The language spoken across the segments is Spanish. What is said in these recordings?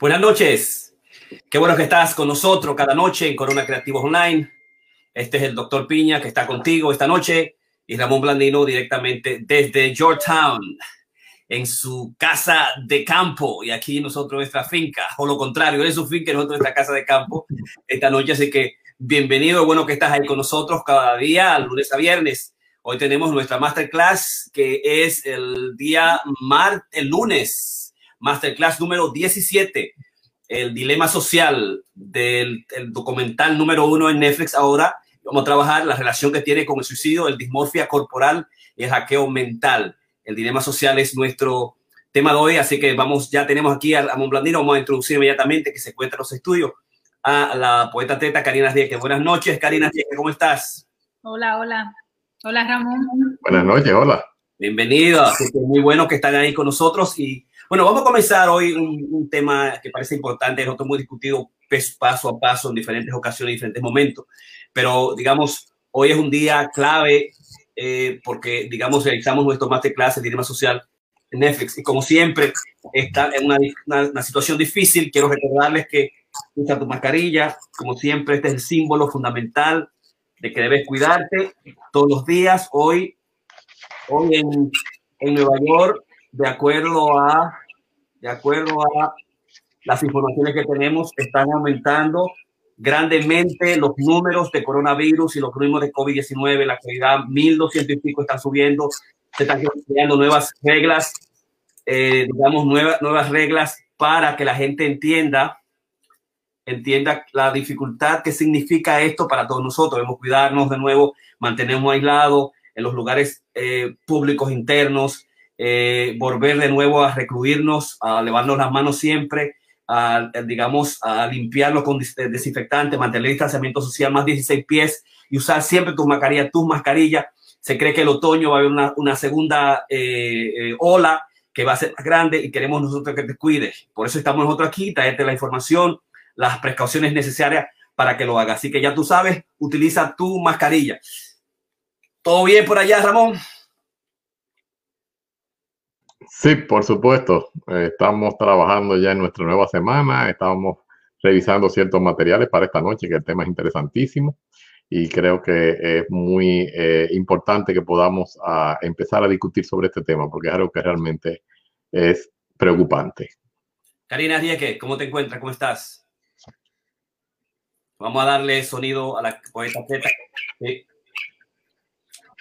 Buenas noches. Qué bueno que estás con nosotros cada noche en Corona Creativos Online. Este es el doctor Piña que está contigo esta noche y Ramón Blandino directamente desde Georgetown en su casa de campo y aquí nosotros nuestra finca, o lo contrario, es su finca nosotros nuestra casa de campo esta noche. Así que bienvenido, bueno que estás ahí con nosotros cada día, lunes a viernes. Hoy tenemos nuestra masterclass que es el día mar, el lunes, masterclass número 17, el dilema social del el documental número uno en Netflix ahora. Vamos a trabajar la relación que tiene con el suicidio, el dismorfia corporal y el hackeo mental el dilema social es nuestro tema de hoy, así que vamos, ya tenemos aquí a Ramón Blandino, vamos a introducir inmediatamente que se encuentra en los estudios a la poeta teta Karina Dieke. Buenas noches, Karina Dieke, ¿cómo estás? Hola, hola. Hola, Ramón. Buenas noches, hola. Bienvenido, así que muy bueno que están ahí con nosotros y bueno, vamos a comenzar hoy un, tema que parece importante, nosotros hemos discutido paso a paso en diferentes ocasiones, en diferentes momentos, pero digamos, hoy es un día clave eh, porque, digamos, realizamos nuestro masterclass de Dilema Social en Netflix. Y como siempre, está en una, una, situación difícil. Quiero recordarles que usa tu mascarilla. Como siempre, este es el símbolo fundamental de que debes cuidarte todos los días. Hoy, hoy en, en Nueva York, de acuerdo a, de acuerdo a las informaciones que tenemos, están aumentando grandemente los números de coronavirus y los números de COVID-19. La actualidad, 1.200 y pico están subiendo. Se están creando nuevas reglas, eh, digamos, nuevas, nuevas reglas para que la gente entienda entienda la dificultad que significa esto para todos nosotros. Debemos cuidarnos de nuevo, mantenernos aislados en los lugares eh, públicos internos, eh, volver de nuevo a recluirnos, a levarnos las manos siempre, a, digamos, a limpiarlo con desinfectante, mantener el distanciamiento social más 16 pies y usar siempre tus mascarillas, tus mascarillas. Se cree que el otoño va a haber una, una segunda eh, eh, ola que va a ser más grande y queremos nosotros que te cuides. Por eso estamos nosotros aquí, traerte la información, las precauciones necesarias para que lo hagas. Así que ya tú sabes, utiliza tu mascarilla. ¿Todo bien por allá, Ramón? Sí, por supuesto. Estamos trabajando ya en nuestra nueva semana. Estamos revisando ciertos materiales para esta noche, que el tema es interesantísimo. Y creo que es muy eh, importante que podamos ah, empezar a discutir sobre este tema, porque es algo que realmente es preocupante. Karina Rieke, ¿cómo te encuentras? ¿Cómo estás? Vamos a darle sonido a la poeta Sí.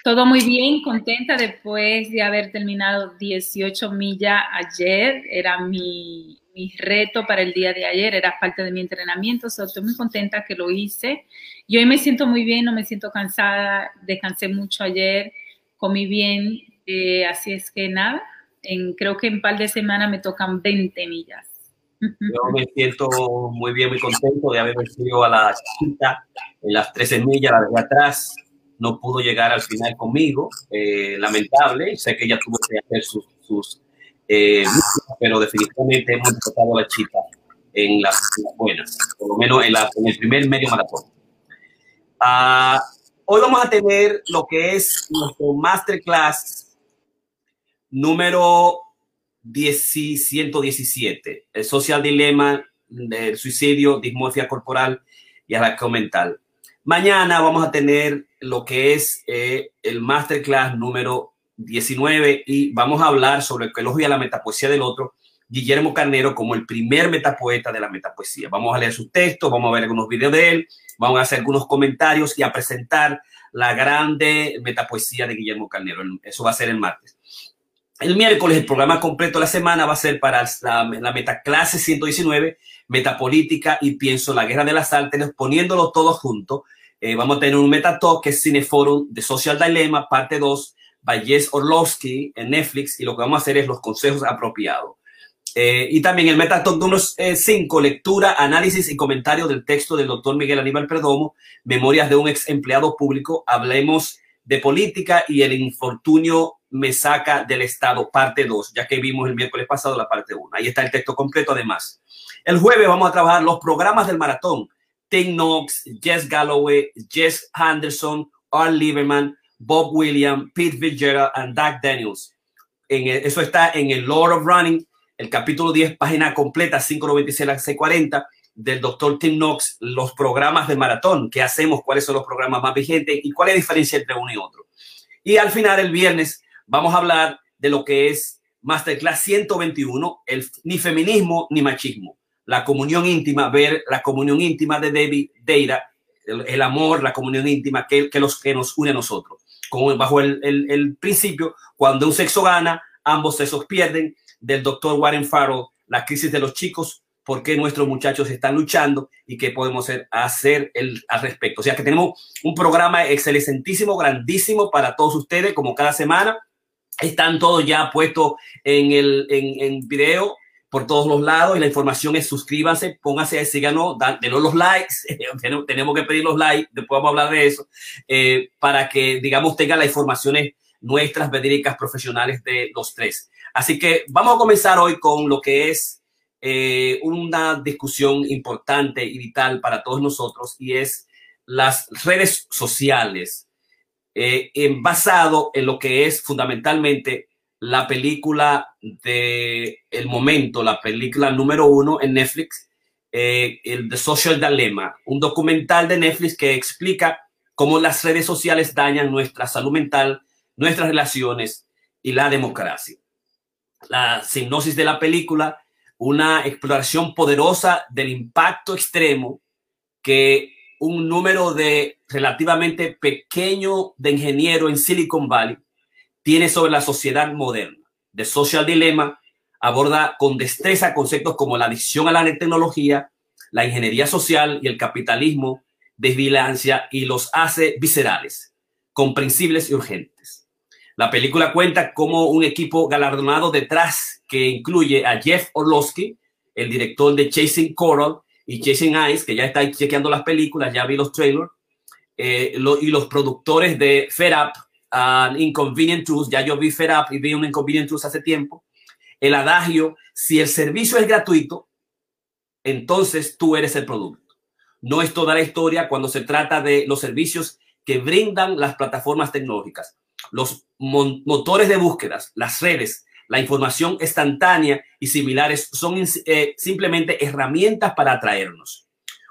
Todo muy bien, contenta después de haber terminado 18 millas ayer. Era mi, mi, reto para el día de ayer, era parte de mi entrenamiento. estoy muy contenta que lo hice. Y hoy me siento muy bien, no me siento cansada. Descansé mucho ayer, comí bien. Eh, así es que nada, creo que en un par de semanas me tocan 20 millas. Yo me siento muy bien, muy contento de haber recibido a la chiquita en las 13 millas, la de atrás no pudo llegar al final conmigo, eh, lamentable, sé que ella tuvo que hacer sus, sus eh, pero definitivamente hemos tratado a la chica en las, buenas, por lo menos en, la, en el primer medio maratón. Uh, hoy vamos a tener lo que es nuestro masterclass número 117, el social dilema del suicidio, dismorfia corporal y arranque mental. Mañana vamos a tener lo que es eh, el masterclass número 19 y vamos a hablar sobre el que elogia la metapoesía del otro, Guillermo Carnero como el primer metapoeta de la metapoesía. Vamos a leer sus textos, vamos a ver algunos videos de él, vamos a hacer algunos comentarios y a presentar la grande metapoesía de Guillermo Carnero. Eso va a ser el martes. El miércoles, el programa completo de la semana va a ser para la, la metaclase 119, Metapolítica y Pienso la Guerra de las Artes, poniéndolo todo junto eh, vamos a tener un metatalk que es Cineforum de Social Dilemma, parte 2, by Jess Orlovsky en Netflix, y lo que vamos a hacer es los consejos apropiados. Eh, y también el metatalk número 5, lectura, análisis y comentario del texto del doctor Miguel Aníbal Perdomo, Memorias de un ex empleado público, hablemos de política y el infortunio me saca del Estado, parte 2, ya que vimos el miércoles pasado la parte 1. Ahí está el texto completo además. El jueves vamos a trabajar los programas del maratón. Tim Knox, Jess Galloway, Jess Henderson, Art Lieberman, Bob William, Pete Fitzgerald y Doug Daniels. En eso está en el Lord of Running, el capítulo 10, página completa, 596 a 640, del doctor Tim Knox, los programas de maratón, qué hacemos, cuáles son los programas más vigentes y cuál es la diferencia entre uno y otro. Y al final, el viernes, vamos a hablar de lo que es Masterclass 121, el, ni feminismo ni machismo, la comunión íntima, ver la comunión íntima de David Deira, el, amor, la comunión íntima que, que, los, que nos une a nosotros. Como bajo el, el, principio, cuando un sexo gana, ambos sexos pierden, del doctor Warren Farrell, la crisis de los chicos, por qué nuestros muchachos están luchando y qué podemos hacer, hacer el, al respecto. O sea que tenemos un programa excelentísimo, grandísimo para todos ustedes, como cada semana. Están todos ya puestos en el en, en video por todos los lados y la información es suscríbanse, pónganse, síganos, denos los likes, tenemos que pedir los likes, después vamos a hablar de eso, eh, para que, digamos, tengan las informaciones nuestras verídicas profesionales de los tres. Así que vamos a comenzar hoy con lo que es eh, una discusión importante y vital para todos nosotros y es las redes sociales, eh, basado en lo que es fundamentalmente la película de el momento, la película número uno en Netflix, eh, el The Social Dilemma, un documental de Netflix que explica cómo las redes sociales dañan nuestra salud mental, nuestras relaciones y la democracia. La sinopsis de la película, una exploración poderosa del impacto extremo que un número de relativamente pequeño de ingenieros en Silicon Valley tiene sobre la sociedad moderna. The Social Dilemma aborda con destreza conceptos como la adicción a la tecnología, la ingeniería social y el capitalismo de vigilancia y los hace viscerales, comprensibles y urgentes. La película cuenta como un equipo galardonado detrás que incluye a Jeff Orlowski, el director de Chasing Coral y Chasing Ice, que ya está chequeando las películas, ya vi los trailers, eh, y los productores de Fed Up, uh, Inconvenient Truth, ya yo vi Fed Up y vi un Inconvenient Truth hace tiempo, el adagio, si el servicio es gratuito, entonces tú eres el producto. No es toda la historia cuando se trata de los servicios que brindan las plataformas tecnológicas, los motores de búsquedas, las redes, la información instantánea y similares son eh, simplemente herramientas para atraernos.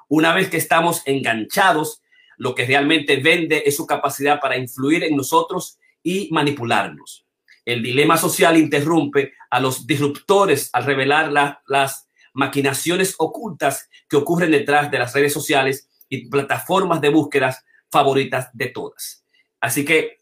Una vez que estamos enganchados, lo que realmente vende es su capacidad para influir en nosotros y manipularnos. El dilema social interrumpe a los disruptores al revelar las maquinaciones ocultas que ocurren detrás de las redes sociales y plataformas de búsquedas favoritas de todas. Así que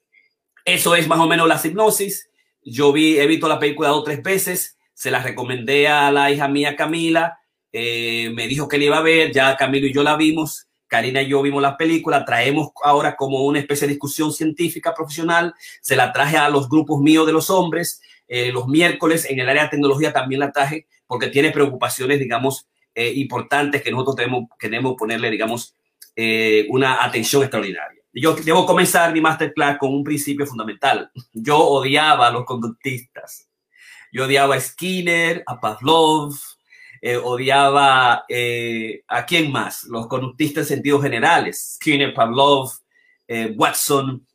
eso es más o menos la hipnosis. Yo vi, he visto la película dos o tres veces, se la recomendé a la hija mía Camila, eh, me dijo que la iba a ver, ya Camilo y yo la vimos, Karina y yo vimos la película, traemos ahora como una especie de discusión científica profesional, se la traje a los grupos míos de los hombres, eh, los miércoles en el área de tecnología también la traje porque tiene preocupaciones, digamos, eh, importantes que nosotros tenemos, queremos ponerle, digamos, eh, una atención extraordinaria. Yo debo comenzar mi masterclass con un principio fundamental. Yo odiaba a los conductistas. Yo odiaba a Skinner, a Pavlov, eh, odiaba eh, a quién más, los conductistas en sentidos generales, Skinner, Pavlov, eh, Watson,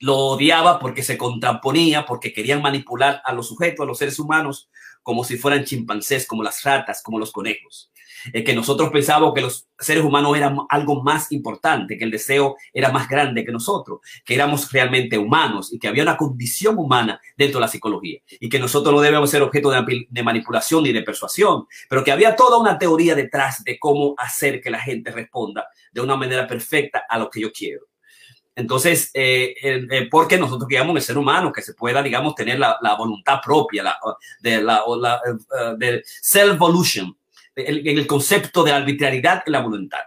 lo odiaba porque se contraponía, porque querían manipular a los sujetos, a los seres humanos, como si fueran chimpancés, como las ratas, como los conejos que nosotros pensábamos que los seres humanos eran algo más importante, que el deseo era más grande que nosotros, que éramos realmente humanos y que había una condición humana dentro de la psicología y que nosotros no debemos ser objeto de, de manipulación ni de persuasión, pero que había toda una teoría detrás de cómo hacer que la gente responda de una manera perfecta a lo que yo quiero. Entonces, eh, eh, porque nosotros queríamos el ser humano que se pueda, digamos, tener la, la voluntad propia, la, de la, la uh, de self-volution, en el concepto de arbitrariedad en la voluntad.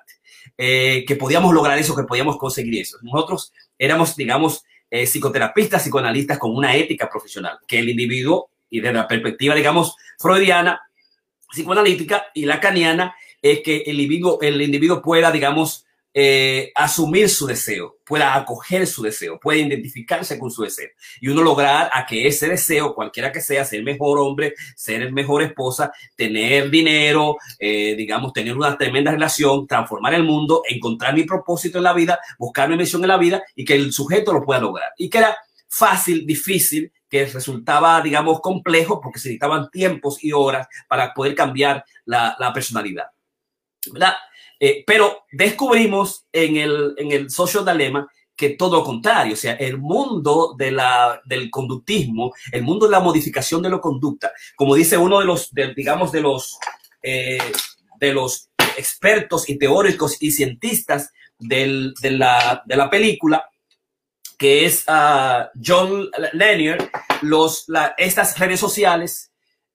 Eh, que podíamos lograr eso, que podíamos conseguir eso. Nosotros éramos, digamos, eh, psicoterapistas, psicoanalistas con una ética profesional, que el individuo, y desde la perspectiva, digamos, freudiana, psicoanalítica y lacaniana, es que el individuo, el individuo pueda, digamos, eh, asumir su deseo, pueda acoger su deseo, puede identificarse con su deseo y uno lograr a que ese deseo, cualquiera que sea, ser mejor hombre, ser el mejor esposa, tener dinero, eh, digamos, tener una tremenda relación, transformar el mundo, encontrar mi propósito en la vida, buscar mi misión en la vida y que el sujeto lo pueda lograr. Y que era fácil, difícil que resultaba, digamos, complejo porque se necesitaban tiempos y horas para poder cambiar la, la personalidad. ¿verdad? Eh, pero descubrimos en el, en el social dilema que todo lo contrario, o sea, el mundo de la, del conductismo, el mundo de la modificación de la conducta, como dice uno de los, digamos, de los, eh, de los expertos y teóricos y cientistas del, de, la, de, la, película, que es uh, John Lanier, los, la, estas redes sociales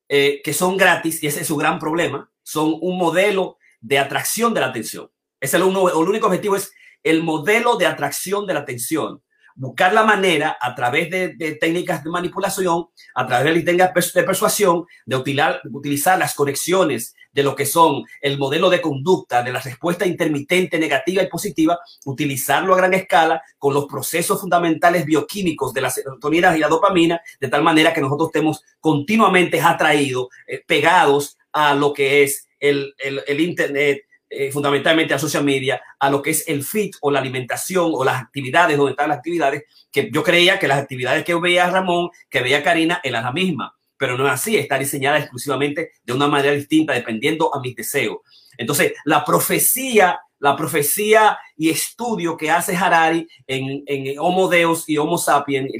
eh, que son gratis, y ese es su gran problema, son un modelo de atracción de la atención. Es el, único objetivo es el modelo de atracción de la atención. Buscar la manera a través de, técnicas de manipulación, a través de técnicas de persuasión, de utilizar, utilizar las conexiones de lo que son el modelo de conducta de la respuesta intermitente negativa y positiva, utilizarlo a gran escala con los procesos fundamentales bioquímicos de las serotoninas y la dopamina, de tal manera que nosotros estemos continuamente atraídos, eh, pegados a lo que es el, el, Internet, eh, fundamentalmente a social media, a lo que es el fit o la alimentación o las actividades, donde están las actividades, que yo creía que las actividades que veía Ramón, que veía Karina, eran las mismas, pero no es así, está diseñada exclusivamente de una manera distinta, dependiendo a mis deseos. Entonces, la profecía la profecía y estudio que hace Harari en, Homo Deus y Homo Sapiens,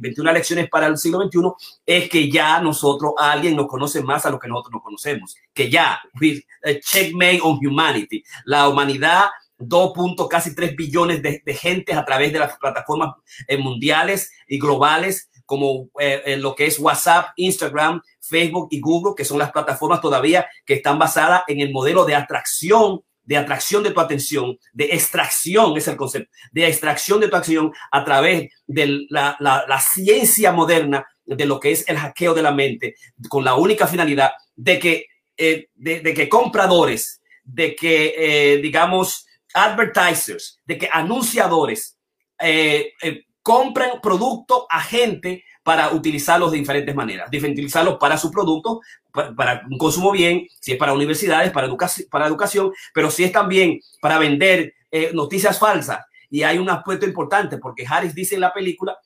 21 lecciones para el siglo XXI, es que ya nosotros, alguien nos conoce más a lo que nosotros nos conocemos, que ya, checkmate on humanity, la humanidad 2. casi 3 billones de, de gentes a través de las plataformas eh, mundiales y globales como eh, en lo que es WhatsApp, Instagram, Facebook y Google, que son las plataformas todavía que están basadas en el modelo de atracción de atracción de tu atención, de extracción, es el concepto, de extracción de tu acción a través de la, ciencia moderna de lo que es el hackeo de la mente, con la única finalidad de que, eh, de, que compradores, de que, eh, digamos, advertisers, de que anunciadores eh, eh compren producto a gente para utilizarlos de diferentes maneras, utilizarlos para su producto, para, un consumo bien, si es para universidades, para, educación, para educación, pero si es también para vender eh, noticias falsas. Y hay un aspecto importante porque Harris dice en la película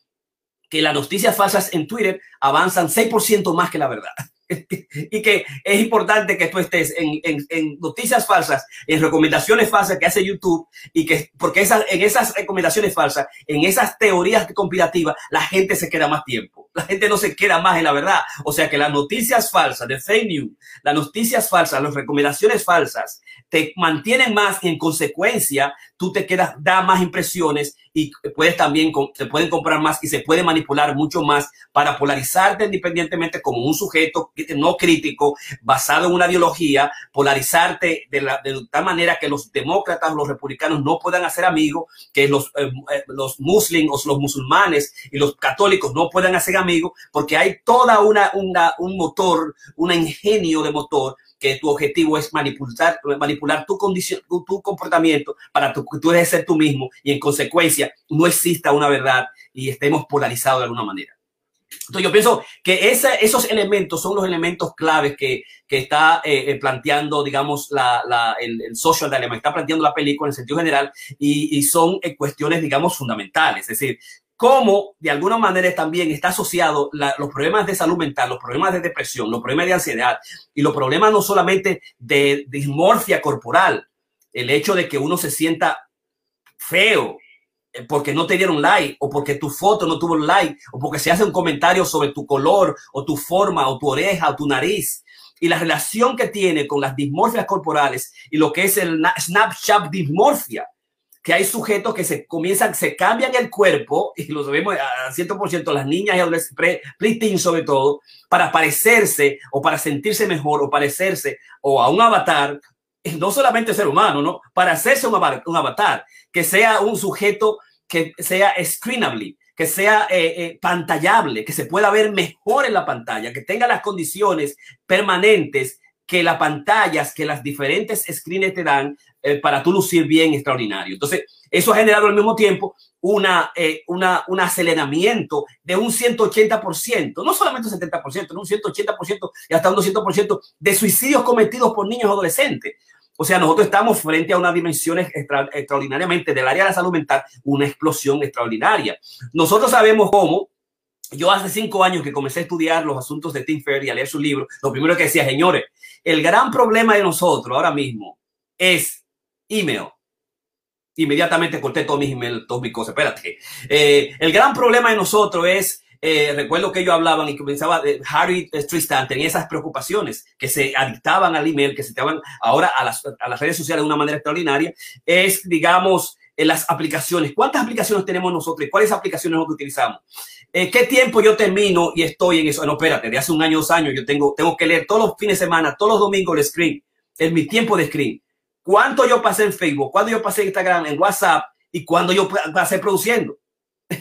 que las noticias falsas en Twitter avanzan 6% más que la verdad. y que es importante que tú estés en, en, en, noticias falsas, en recomendaciones falsas que hace YouTube y que porque esas, en esas recomendaciones falsas, en esas teorías conspirativas, la gente se queda más tiempo. La gente no se queda más en la verdad. O sea que las noticias falsas de fake news, las noticias falsas, las recomendaciones falsas, te mantienen más y en consecuencia tú te quedas, da más impresiones y puedes también, se pueden comprar más y se puede manipular mucho más para polarizarte independientemente como un sujeto no crítico, basado en una ideología, polarizarte de, la, de tal manera que los demócratas, los republicanos no puedan hacer amigos, que los, eh, eh los muslims, los musulmanes y los católicos no puedan hacer amigos, porque hay toda una, una un motor, un ingenio de motor que tu objetivo es manipular, manipular tu condición, tu, comportamiento para tu, tú eres ser tú mismo y en consecuencia no exista una verdad y estemos polarizados de alguna manera. Entonces yo pienso que esa, esos elementos son los elementos claves que, que está eh, eh planteando, digamos, la, la, el, el, social dilemma, está planteando la película en sentido general y, y son eh, cuestiones, digamos, fundamentales. Es decir, cómo de alguna manera también está asociado la, los problemas de salud mental, los problemas de depresión, los problemas de ansiedad y los problemas no solamente de dismorfia corporal, el hecho de que uno se sienta feo porque no te dieron like o porque tu foto no tuvo like o porque se hace un comentario sobre tu color o tu forma o tu oreja o tu nariz y la relación que tiene con las dismorfias corporales y lo que es el Snapchat dismorfia que hay sujetos que se comienzan, se cambian el cuerpo, y lo sabemos a 100% las niñas y adolescentes, pre sobre todo, para parecerse o para sentirse mejor o parecerse o a un avatar, no solamente ser humano, ¿no? Para hacerse un avatar que sea un sujeto que sea screenable, que sea eh, eh, pantallable, que se pueda ver mejor en la pantalla, que tenga las condiciones permanentes que las pantallas, que las diferentes screens te dan eh, para tú lucir bien extraordinario. Entonces, eso ha generado al mismo tiempo una, un aceleramiento de un 180%, no solamente un 70%, no un 180% y hasta un 200% de suicidios cometidos por niños y adolescentes. O sea, nosotros estamos frente a una dimensión extra, extraordinariamente del área de la salud mental, una explosión extraordinaria. Nosotros sabemos cómo yo hace cinco años que comencé a estudiar los asuntos de Tim Ferry y a leer su libro, lo primero que decía, señores, el gran problema de nosotros ahora mismo es email. Inmediatamente corté todos mis emails, todas mis cosas. Espérate. Eh, el gran problema de nosotros es eh, recuerdo que ellos hablaban y comenzaba, eh, Harry Tristan tenía esas preocupaciones que se adictaban al email, que se adictaban ahora a las, a las redes sociales de una manera extraordinaria, es, digamos, en las aplicaciones. ¿Cuántas aplicaciones tenemos nosotros y cuáles aplicaciones nosotros utilizamos? Eh, ¿Qué tiempo yo termino y estoy en eso? No, espérate, de hace un año, dos años, yo tengo, tengo que leer todos los fines de semana, todos los domingos el screen, en mi tiempo de screen. ¿Cuánto yo pasé en Facebook? ¿Cuánto yo pasé en Instagram, en WhatsApp? ¿Y cuándo yo pasé produciendo?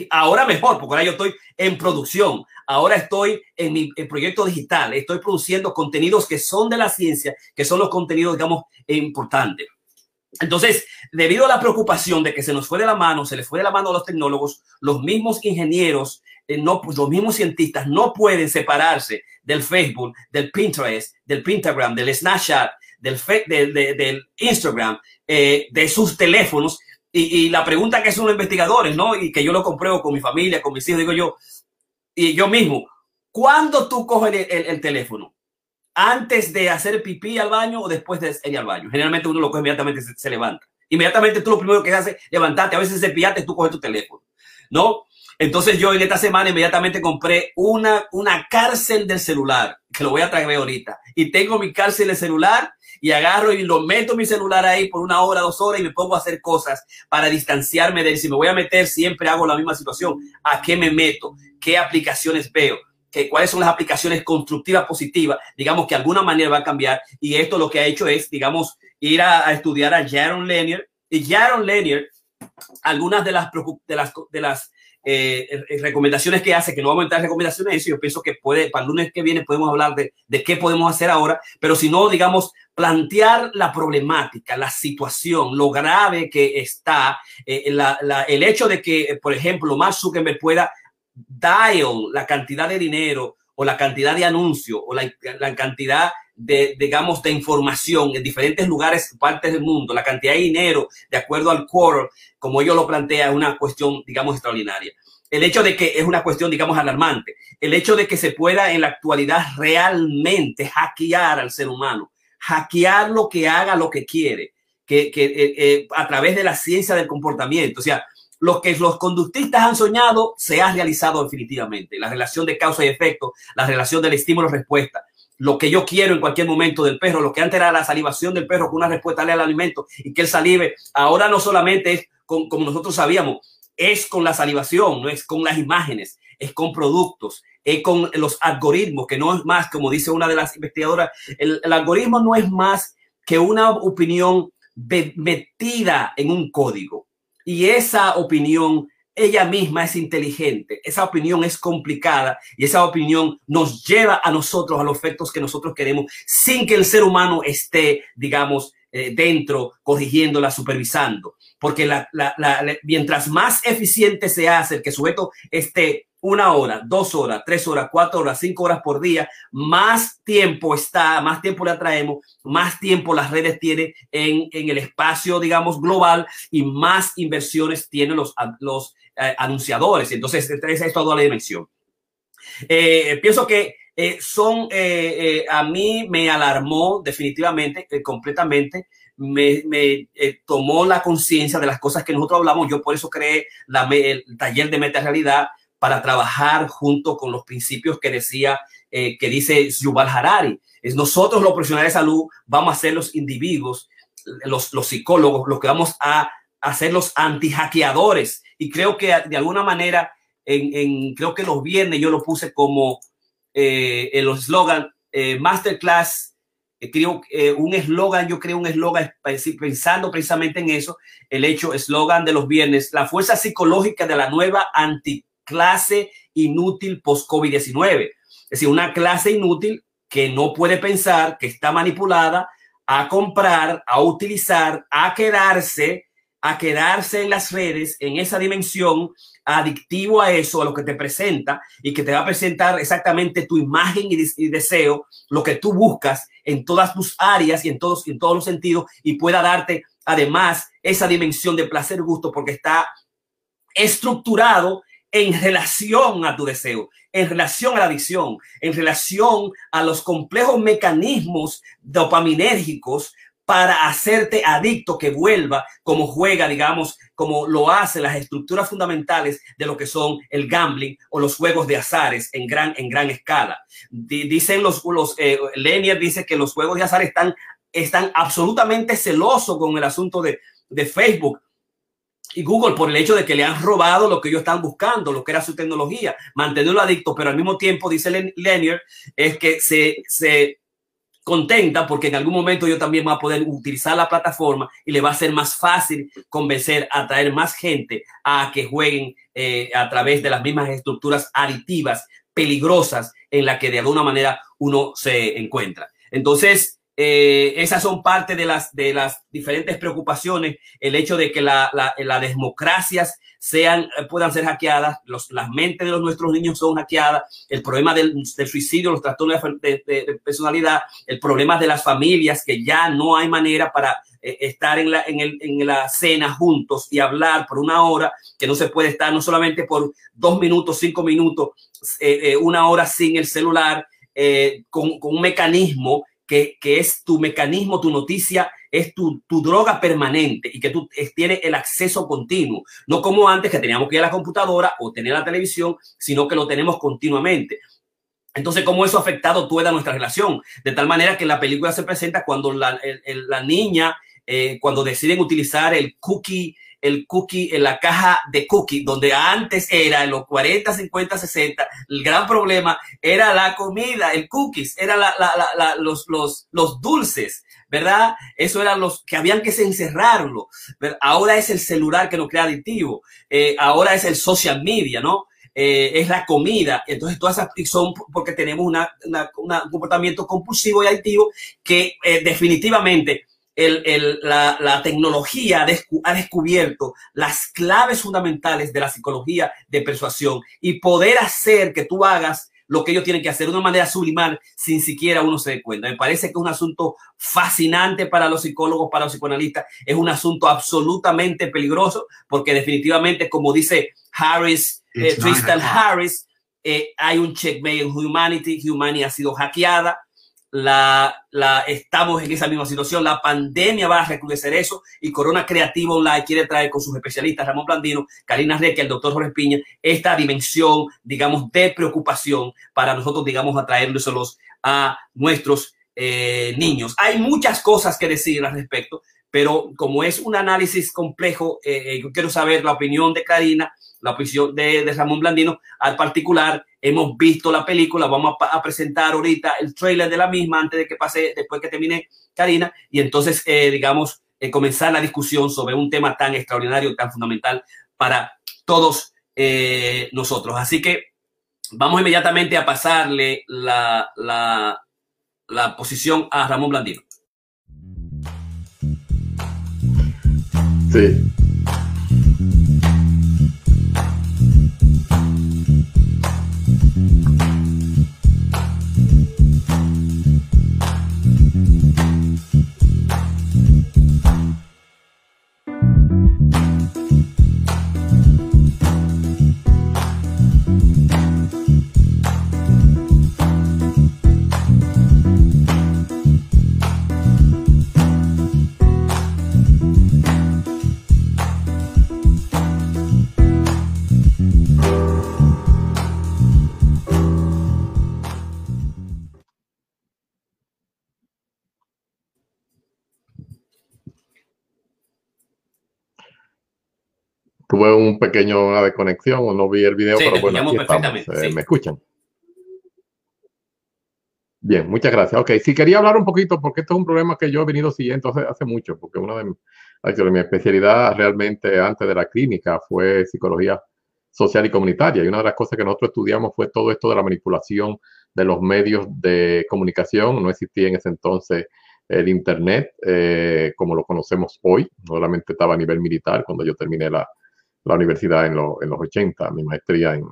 Ahora mejor, porque ahora yo estoy en producción. Ahora estoy en mi proyecto digital. Estoy produciendo contenidos que son de la ciencia, que son los contenidos, digamos, importantes. Entonces, debido a la preocupación de que se nos fue de la mano, se les fue de la mano a los tecnólogos, los mismos ingenieros, eh, no, pues, los mismos cientistas no pueden separarse del Facebook, del Pinterest, del Pinterest, del Snapchat, del, del Instagram, eh, de sus teléfonos y, la pregunta que son los investigadores, ¿no? Y que yo lo compruebo con mi familia, con mis hijos, digo yo, y yo mismo, ¿cuándo tú coges el, teléfono? ¿Antes de hacer pipí al baño o después de ir al baño? Generalmente uno lo coge inmediatamente, se, se levanta. Inmediatamente tú lo primero que haces es levantarte, a veces cepillarte, tú coges tu teléfono, ¿no? Entonces yo en esta semana inmediatamente compré una, una cárcel del celular, que lo voy a traer ahorita. Y tengo mi cárcel de celular y agarro y lo meto mi celular ahí por una hora, dos horas y me pongo a hacer cosas para distanciarme de él. Si me voy a meter, siempre hago la misma situación. ¿A qué me meto? ¿Qué aplicaciones veo? ¿Qué, ¿Cuáles son las aplicaciones constructivas, positivas? Digamos que alguna manera va a cambiar. Y esto lo que ha hecho es, digamos, ir a, estudiar a Jaron Lanier. Y Jaron Lanier, algunas de las, de las, de las eh, eh, recomendaciones que hace, que no vamos a entrar en recomendaciones, eso yo pienso que puede, para el lunes que viene podemos hablar de, qué podemos hacer ahora, pero si no, digamos, plantear la problemática, la situación, lo grave que está, eh, el hecho de que, por ejemplo, Mark Zuckerberg pueda dial la cantidad de dinero o la cantidad de anuncios o la, la, cantidad de, digamos, de información en diferentes lugares, partes del mundo, la cantidad de dinero, de acuerdo al core, como yo lo plantea, es una cuestión, digamos, extraordinaria. El hecho de que es una cuestión, digamos, alarmante. El hecho de que se pueda en la actualidad realmente hackear al ser humano, hackear lo que haga, lo que quiere, que, que eh, eh, a través de la ciencia del comportamiento. O sea, lo que los conductistas han soñado se ha realizado definitivamente. La relación de causa y efecto, la relación del estímulo-respuesta lo que yo quiero en cualquier momento del perro, lo que antes era la salivación del perro con una respuesta al alimento y que él salive, ahora no solamente es con, como nosotros sabíamos, es con la salivación, no es con las imágenes, es con productos, es con los algoritmos, que no es más, como dice una de las investigadoras, el, el algoritmo no es más que una opinión metida en un código. Y esa opinión ella misma es inteligente, esa opinión es complicada y esa opinión nos lleva a nosotros a los efectos que nosotros queremos sin que el ser humano esté, digamos, eh, dentro, corrigiéndola, supervisando. Porque la, la, la, mientras más eficiente se hace el que sujeto esté una hora, dos horas, tres horas, cuatro horas, cinco horas por día, más tiempo está, más tiempo le atraemos, más tiempo las redes tienen en, en el espacio, digamos, global y más inversiones tienen los, los eh, anunciadores. Entonces, esa es toda la dimensión. Eh, pienso que eh, son, eh, a mí me alarmó definitivamente, completamente, me, me tomó la conciencia de las cosas que nosotros hablamos. Yo por eso creé la, el taller de meta realidad para trabajar junto con los principios que decía, que dice Yuval Harari. Es nosotros los profesionales de salud vamos a ser los individuos, los, los psicólogos, los que vamos a hacer los antihackeadores y creo que de alguna manera, en, en creo que los viernes yo lo puse como eh, el eslogan eh, Masterclass, eh, creo eh, un eslogan, yo creo un eslogan pensando precisamente en eso, el hecho, eslogan de los viernes, la fuerza psicológica de la nueva anticlase inútil post-COVID-19. Es decir, una clase inútil que no puede pensar, que está manipulada a comprar, a utilizar, a quedarse a quedarse en las redes, en esa dimensión, adictivo a eso, a lo que te presenta y que te va a presentar exactamente tu imagen y, deseo, lo que tú buscas en todas tus áreas y en todos, en todos los sentidos y pueda darte además esa dimensión de placer gusto porque está estructurado en relación a tu deseo, en relación a la adicción, en relación a los complejos mecanismos dopaminérgicos para hacerte adicto que vuelva como juega, digamos, como lo hace las estructuras fundamentales de lo que son el gambling o los juegos de azares en gran, en gran escala. dicen los, los eh, Lenier dice que los juegos de azar están, están absolutamente celosos con el asunto de, de Facebook y Google por el hecho de que le han robado lo que ellos están buscando, lo que era su tecnología, mantenerlo adicto, pero al mismo tiempo, dice Lenier, es que se, se contenta porque en algún momento yo también voy a poder utilizar la plataforma y le va a ser más fácil convencer, atraer más gente a que jueguen eh, a través de las mismas estructuras aditivas, peligrosas, en la que de alguna manera uno se encuentra. Entonces, eh, esas son parte de las, de las diferentes preocupaciones, el hecho de que la, la, las democracias sean, eh, puedan ser hackeadas, los, las mentes de los, nuestros niños son hackeadas, el problema del, del suicidio, los trastornos de, personalidad, el problema de las familias, que ya no hay manera para eh, estar en la, en, el, en la cena juntos y hablar por una hora, que no se puede estar no solamente por dos minutos, cinco minutos, eh, una hora sin el celular, con, con un mecanismo que, que, es tu mecanismo, tu noticia, es tu, tu droga permanente y que tú tienes el acceso continuo. No como antes que teníamos que ir a la computadora o tener la televisión, sino que lo tenemos continuamente. Entonces, ¿cómo eso ha afectado toda nuestra relación? De tal manera que la película se presenta cuando la, la niña, eh, cuando deciden utilizar el cookie el cookie en la caja de cookie, donde antes era en los 40, 50, 60, el gran problema era la comida, el cookies, era la, la, la, los, los, los dulces, ¿verdad? Eso eran los que habían que encerrarlo. Ahora es el celular que nos crea adictivo, eh, ahora es el social media, ¿no? Eh, es la comida. Entonces, todas esas son porque tenemos una, una, una, un comportamiento compulsivo y adictivo que eh, definitivamente el, el, la, la, tecnología ha descubierto las claves fundamentales de la psicología de persuasión y poder hacer que tú hagas lo que ellos tienen que hacer de una manera sublimal sin siquiera uno se dé cuenta. Me parece que es un asunto fascinante para los psicólogos, para los psicoanalistas. Es un asunto absolutamente peligroso porque definitivamente, como dice Harris, eh, Tristan Harris, eh, hay un checkmate en Humanity. Humanity ha sido hackeada la, la, estamos en esa misma situación. La pandemia va a recrudecer eso y Corona Creativo Online quiere traer con sus especialistas, Ramón Blandino, Karina Reque, el doctor Jorge Piña, esta dimensión, digamos, de preocupación para nosotros, digamos, atraérselos a nuestros eh, niños. Hay muchas cosas que decir al respecto, pero como es un análisis complejo, eh, eh yo quiero saber la opinión de Karina la opinión de, Ramón Blandino. Al particular, hemos visto la película, vamos a, a, presentar ahorita el trailer de la misma antes de que pase, después que termine Karina, y entonces, eh, digamos, eh, comenzar la discusión sobre un tema tan extraordinario, tan fundamental para todos eh, nosotros. Así que vamos inmediatamente a pasarle la, la, la posición a Ramón Blandino. Sí. Pequeño desconexión o no vi el video, sí, pero bueno, aquí estamos. Eh, sí. ¿Me escuchan? Bien, muchas gracias. Ok, sí quería hablar un poquito, porque esto es un problema que yo he venido siguiendo hace, hace mucho, porque una de, de mi especialidad realmente antes de la clínica fue psicología social y comunitaria. Y una de las cosas que nosotros estudiamos fue todo esto de la manipulación de los medios de comunicación. No existía en ese entonces el Internet eh, como lo conocemos hoy. Solamente estaba a nivel militar cuando yo terminé la, la universidad en, lo, en los 80, mi maestría en,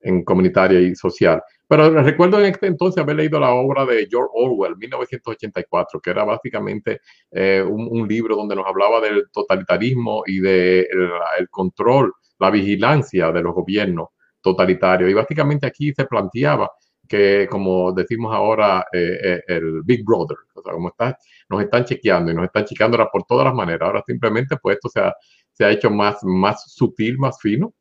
en, comunitaria y social. Pero recuerdo en este entonces haber leído la obra de George Orwell, 1984, que era básicamente eh, un, un, libro donde nos hablaba del totalitarismo y del de el, control la vigilancia de los gobiernos totalitarios. Y básicamente aquí se planteaba que, como decimos ahora, eh, eh, el Big Brother, o sea, como está, nos están chequeando y nos están chequeando por todas las maneras. Ahora simplemente, pues esto se se ha hecho más, más sutil, más fino.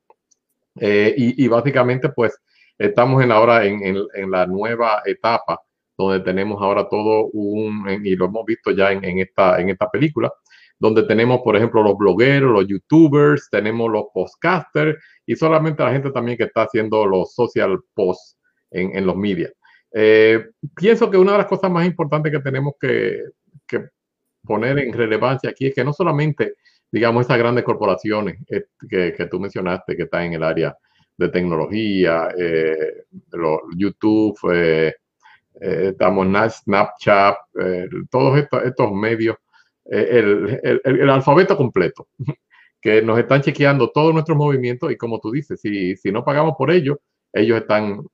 Eh, y, y, básicamente, pues estamos en ahora en, en, en, la nueva etapa donde tenemos ahora todo un, y lo hemos visto ya en, en, esta, en esta película, donde tenemos, por ejemplo, los blogueros, los youtubers, tenemos los podcasters y solamente la gente también que está haciendo los social posts en, en los medios. Eh, pienso que una de las cosas más importantes que tenemos que, que, poner en relevancia aquí es que no solamente, digamos, estas grandes corporaciones eh, que, que, tú mencionaste, que están en el área de tecnología, eh, YouTube, eh, estamos en Snapchat, todos estos, estos medios, el, el, alfabeto completo, que nos están chequeando todos nuestros movimientos y como tú dices, si, si no pagamos por ellos, ellos están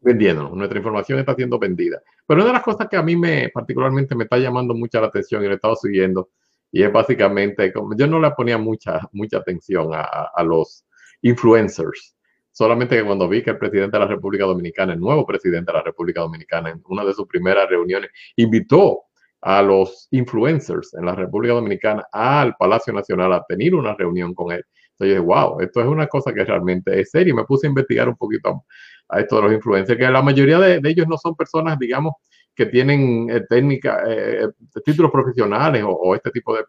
vendiéndonos, nuestra información está siendo vendida. Pero una de las cosas que a mí me particularmente me está llamando mucha la atención y lo he estado siguiendo, y es básicamente, yo no le ponía mucha, mucha atención a, a los influencers, solamente que cuando vi que el presidente de la República Dominicana, el nuevo presidente de la República Dominicana, en una de sus primeras reuniones, invitó a los influencers en la República Dominicana al Palacio Nacional a tener una reunión con él. Entonces dije, wow, esto es una cosa que realmente es seria. Me puse a investigar un poquito a esto de los influencers, que la mayoría de ellos no son personas, digamos, que tienen eh, técnica, eh, títulos profesionales o, este tipo de,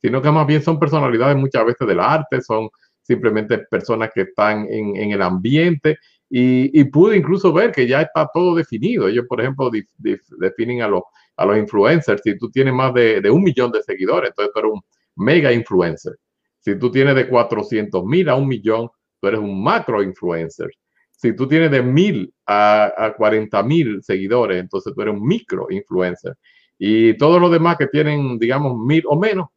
sino que más bien son personalidades muchas veces del arte, son simplemente personas que están en, en el ambiente y, y, pude incluso ver que ya está todo definido. Ellos, por ejemplo, definen a los, a los influencers. Si tú tienes más de, de, un millón de seguidores, entonces tú eres un mega influencer. Si tú tienes de 400 mil a un millón, tú eres un macro influencer. Si tú tienes de mil a, a 40 mil seguidores, entonces tú eres un micro influencer. Y todos los demás que tienen, digamos, mil o menos,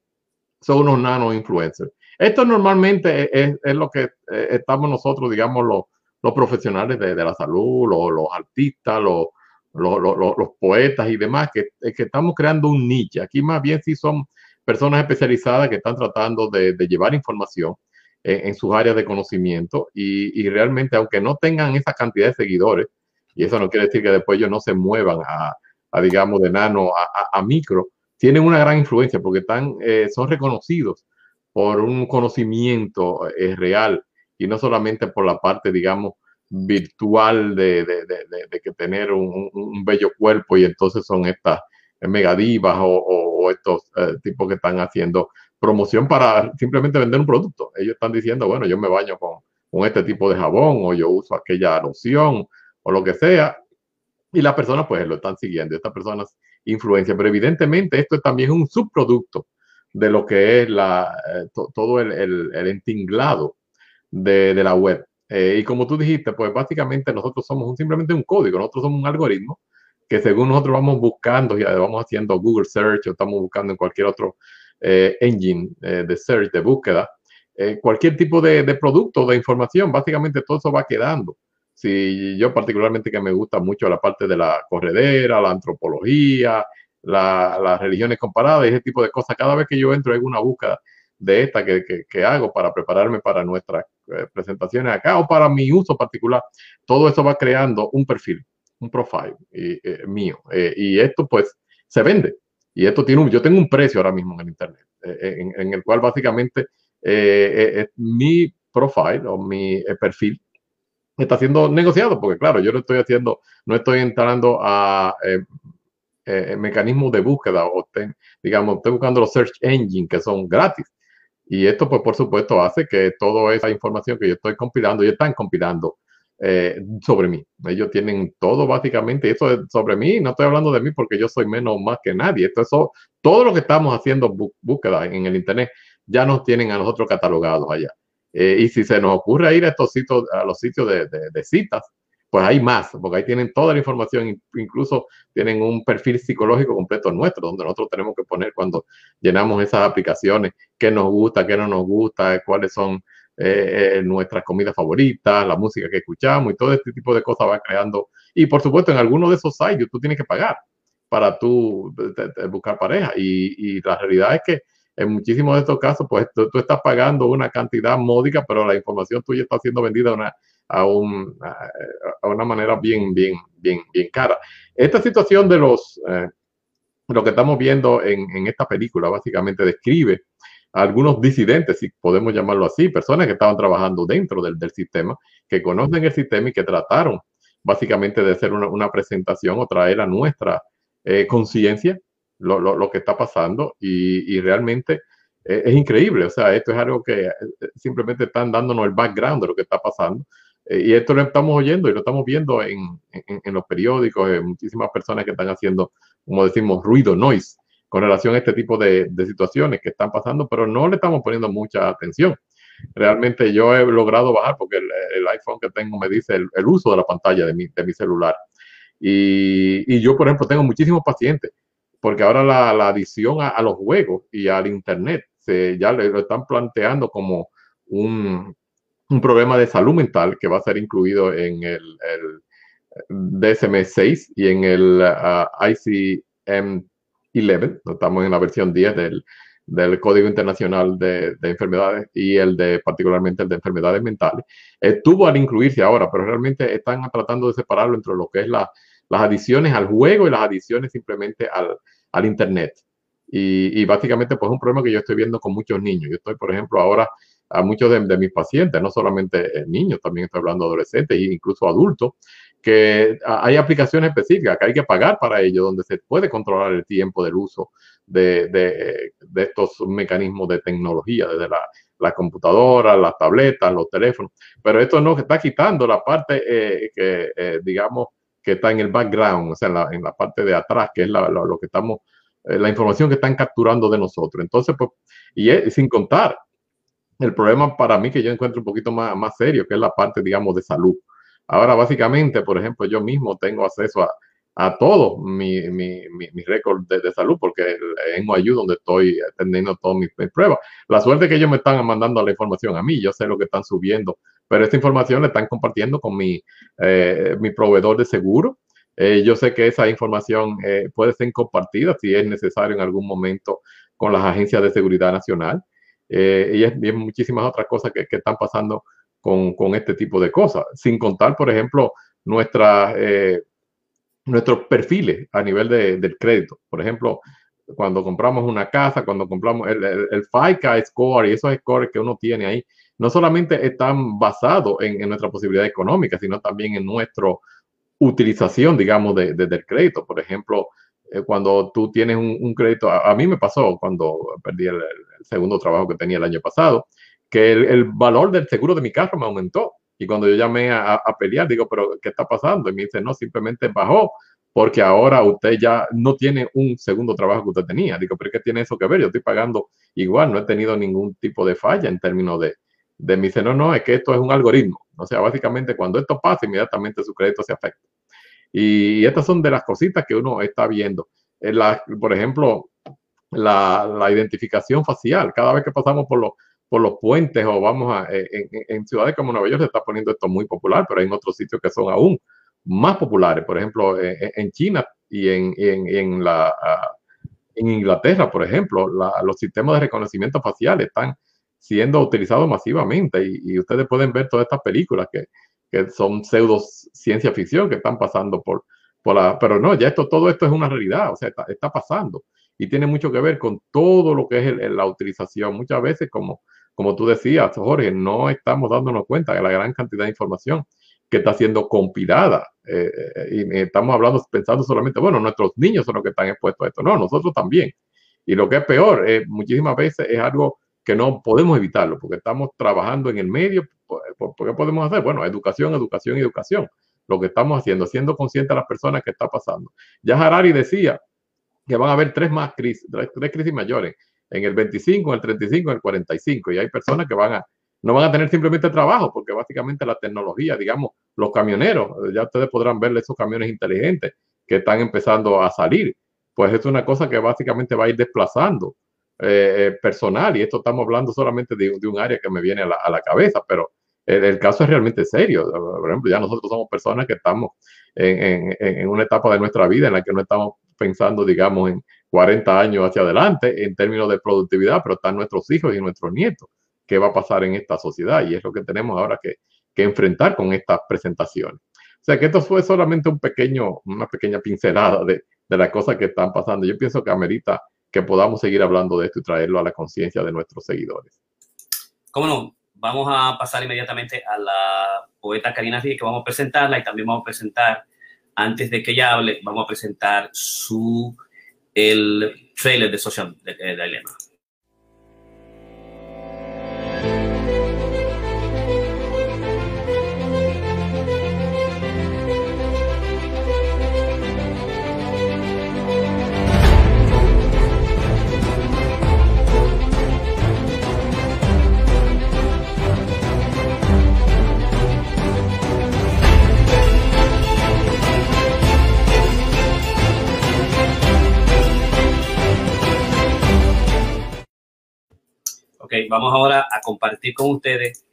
son unos nano influencers. Esto normalmente es, es lo que eh, estamos nosotros, digamos, los, los profesionales de, de, la salud, los, los artistas, los, los, los, poetas y demás, que, que, estamos creando un nicho. Aquí más bien sí son personas especializadas que están tratando de, de llevar información en, sus áreas de conocimiento y, y, realmente, aunque no tengan esa cantidad de seguidores, y eso no quiere decir que después ellos no se muevan a, a digamos, de nano a, a, micro, tienen una gran influencia porque están, eh, son reconocidos por un conocimiento eh, real y no solamente por la parte, digamos, virtual de, de, de, que tener un, bello cuerpo y entonces son estas megadivas o, o estos eh, tipos que están haciendo promoción para simplemente vender un producto. Ellos están diciendo, bueno, yo me baño con, con este tipo de jabón o yo uso aquella loción o lo que sea. Y las personas pues lo están siguiendo, estas personas influencian, pero evidentemente esto también es un subproducto de lo que es la, eh, to, todo el, el, entinglado de, de la web. Eh, y como tú dijiste, pues básicamente nosotros somos simplemente un código, nosotros somos un algoritmo que según nosotros vamos buscando, y vamos haciendo Google Search o estamos buscando en cualquier otro eh, engine eh, de search, de búsqueda, eh, cualquier tipo de, producto, de información, básicamente todo eso va quedando. Si yo particularmente que me gusta mucho la parte de la corredera, la antropología, la, las religiones comparadas y ese tipo de cosas. Cada vez que yo entro en una búsqueda de esta que, que, hago para prepararme para nuestras presentaciones acá o para mi uso particular, todo eso va creando un perfil, un profile mío. Y esto pues se vende. Y esto tiene un, yo tengo un precio ahora mismo en el Internet, eh, en, en, el cual básicamente mi profile o mi perfil está siendo negociado, porque claro, yo no estoy haciendo, no estoy entrando a eh, mecanismos de búsqueda o ten, digamos, estoy buscando los search engine que son gratis. Y esto, pues, por supuesto, hace que toda esa información que yo estoy compilando, ellos están compilando eh, sobre mí. Ellos tienen todo básicamente, eso es sobre mí, no estoy hablando de mí porque yo soy menos más que nadie. Esto es todo lo que estamos haciendo búsqueda en el Internet ya nos tienen a nosotros catalogados allá. Eh, y si se nos ocurre ir a estos sitios, a los sitios de, de, de citas, pues hay más, porque ahí tienen toda la información, incluso tienen un perfil psicológico completo nuestro, donde nosotros tenemos que poner cuando llenamos esas aplicaciones, qué nos gusta, qué no nos gusta, cuáles son eh, eh nuestras comidas favoritas, la música que escuchamos y todo este tipo de cosas va creando. Y por supuesto, en alguno de esos sites tú tienes que pagar para tú buscar pareja. Y, y la realidad es que en muchísimos de estos casos, pues tú, estás pagando una cantidad módica, pero la información tuya está siendo vendida a una, a, un, a una manera bien, bien, bien, bien cara. Esta situación de los, eh, lo que estamos viendo en, en esta película básicamente describe algunos disidentes, si podemos llamarlo así, personas que estaban trabajando dentro del, del sistema, que conocen el sistema y que trataron básicamente de hacer una, una presentación o traer a nuestra eh, conciencia lo, lo, lo, que está pasando y, y realmente eh, es increíble. O sea, esto es algo que eh, simplemente están dándonos el background de lo que está pasando. Eh, y esto lo estamos oyendo y lo estamos viendo en, en, en los periódicos, muchísimas personas que están haciendo, como decimos, ruido, noise, con relación a este tipo de, situaciones que están pasando, pero no le estamos poniendo mucha atención. Realmente yo he logrado bajar porque el, iPhone que tengo me dice el, uso de la pantalla de mi, celular. Y, yo, por ejemplo, tengo muchísimos pacientes porque ahora la, adición a, los juegos y al Internet se, ya le, lo están planteando como un, problema de salud mental que va a ser incluido en el, el DSM-6 y en el uh, ICM-11, estamos en la versión 10 del, del Código Internacional de, de, Enfermedades y el de particularmente el de enfermedades mentales. Estuvo al incluirse ahora, pero realmente están tratando de separarlo entre lo que es la, las adiciones al juego y las adiciones simplemente al, al Internet. Y, básicamente, pues, un problema que yo estoy viendo con muchos niños. Yo estoy, por ejemplo, ahora a muchos de, de mis pacientes, no solamente niños, también estoy hablando de adolescentes e incluso adultos, que hay aplicaciones específicas que hay que pagar para ello, donde se puede controlar el tiempo del uso de, de, estos mecanismos de tecnología, desde la, la, computadora, las tabletas, los teléfonos. Pero esto no está quitando la parte eh, que, eh, digamos, que está en el background, o sea, en la, parte de atrás, que es la, lo, que estamos, eh, la información que están capturando de nosotros. Entonces, pues, y sin contar el problema para mí que yo encuentro un poquito más, más serio, que es la parte, digamos, de salud. Ahora, básicamente, por ejemplo, yo mismo tengo acceso a, a todo mi, mi, mi, mi récord de, de, salud, porque en OIU donde estoy atendiendo todas mis, pruebas. La suerte es que ellos me están mandando la información a mí, yo sé lo que están subiendo, pero esta información la están compartiendo con mi, eh, mi proveedor de seguro. Eh, yo sé que esa información eh, puede ser compartida si es necesario en algún momento con las agencias de seguridad nacional. Y, es, muchísimas otras cosas que, que están pasando con, con, este tipo de cosas, sin contar, por ejemplo, nuestra nuestros perfiles a nivel de, del crédito. Por ejemplo, cuando compramos una casa, cuando compramos el, FICA score y esos scores que uno tiene ahí, no solamente están basados en, nuestra posibilidad económica, sino también en nuestra utilización, digamos, de, de, del crédito. Por ejemplo, eh, cuando tú tienes un, crédito, a, mí me pasó cuando perdí el, segundo trabajo que tenía el año pasado, que el valor del seguro de mi carro me aumentó y cuando yo llamé a, pelear, digo, pero ¿qué está pasando? Y me dice, no, simplemente bajó porque ahora usted ya no tiene un segundo trabajo que usted tenía. Digo, pero ¿qué tiene eso que ver? Yo estoy pagando igual, no he tenido ningún tipo de falla en términos de, de me dice, no, no, es que esto es un algoritmo. O sea, básicamente cuando esto pasa, inmediatamente su crédito se afecta. Y estas son de las cositas que uno está viendo. La, por ejemplo, la, la identificación facial. Cada vez que pasamos por los por los puentes o vamos a, eh, en, en, ciudades como Nueva York se está poniendo esto muy popular, pero hay otros sitios que son aún más populares, por ejemplo, en, eh, en China y en, en la, en Inglaterra, por ejemplo, la, los sistemas de reconocimiento facial están siendo utilizados masivamente y, y ustedes pueden ver todas estas películas que, que, son pseudo ciencia ficción que están pasando por, por la, pero no, ya esto, todo esto es una realidad, o sea, está, está pasando. Y tiene mucho que ver con todo lo que es el, la utilización, muchas veces como como tú decías, Jorge, no estamos dándonos cuenta de la gran cantidad de información que está siendo compilada. Eh, y estamos hablando, pensando solamente, bueno, nuestros niños son los que están expuestos a esto. No, nosotros también. Y lo que es peor, eh, muchísimas veces es algo que no podemos evitarlo, porque estamos trabajando en el medio. ¿Por, qué podemos hacer? Bueno, educación, educación educación. Lo que estamos haciendo, siendo conscientes de las personas que está pasando. Ya Harari decía que van a haber tres más crisis, tres, tres crisis mayores en el 25, en el 35, en el 45. Y hay personas que van a, no van a tener simplemente trabajo, porque básicamente la tecnología, digamos, los camioneros, ya ustedes podrán ver esos camiones inteligentes que están empezando a salir. Pues es una cosa que básicamente va a ir desplazando eh, personal. Y esto estamos hablando solamente de, de un área que me viene a la, a la cabeza, pero el, caso es realmente serio. Por ejemplo, ya nosotros somos personas que estamos en, en, en, una etapa de nuestra vida en la que no estamos pensando, digamos, en 40 años hacia adelante en términos de productividad, pero están nuestros hijos y nuestros nietos. ¿Qué va a pasar en esta sociedad? Y es lo que tenemos ahora que, que enfrentar con estas presentaciones. O sea que esto fue solamente un pequeño, una pequeña pincelada de, de las cosas que están pasando. Yo pienso que amerita que podamos seguir hablando de esto y traerlo a la conciencia de nuestros seguidores. ¿Cómo no? Vamos a pasar inmediatamente a la poeta Karina Ríos, que vamos a presentarla y también vamos a presentar, antes de que ella hable, vamos a presentar su, el trailer de Social Dilemma. Ok, vamos ahora a compartir con ustedes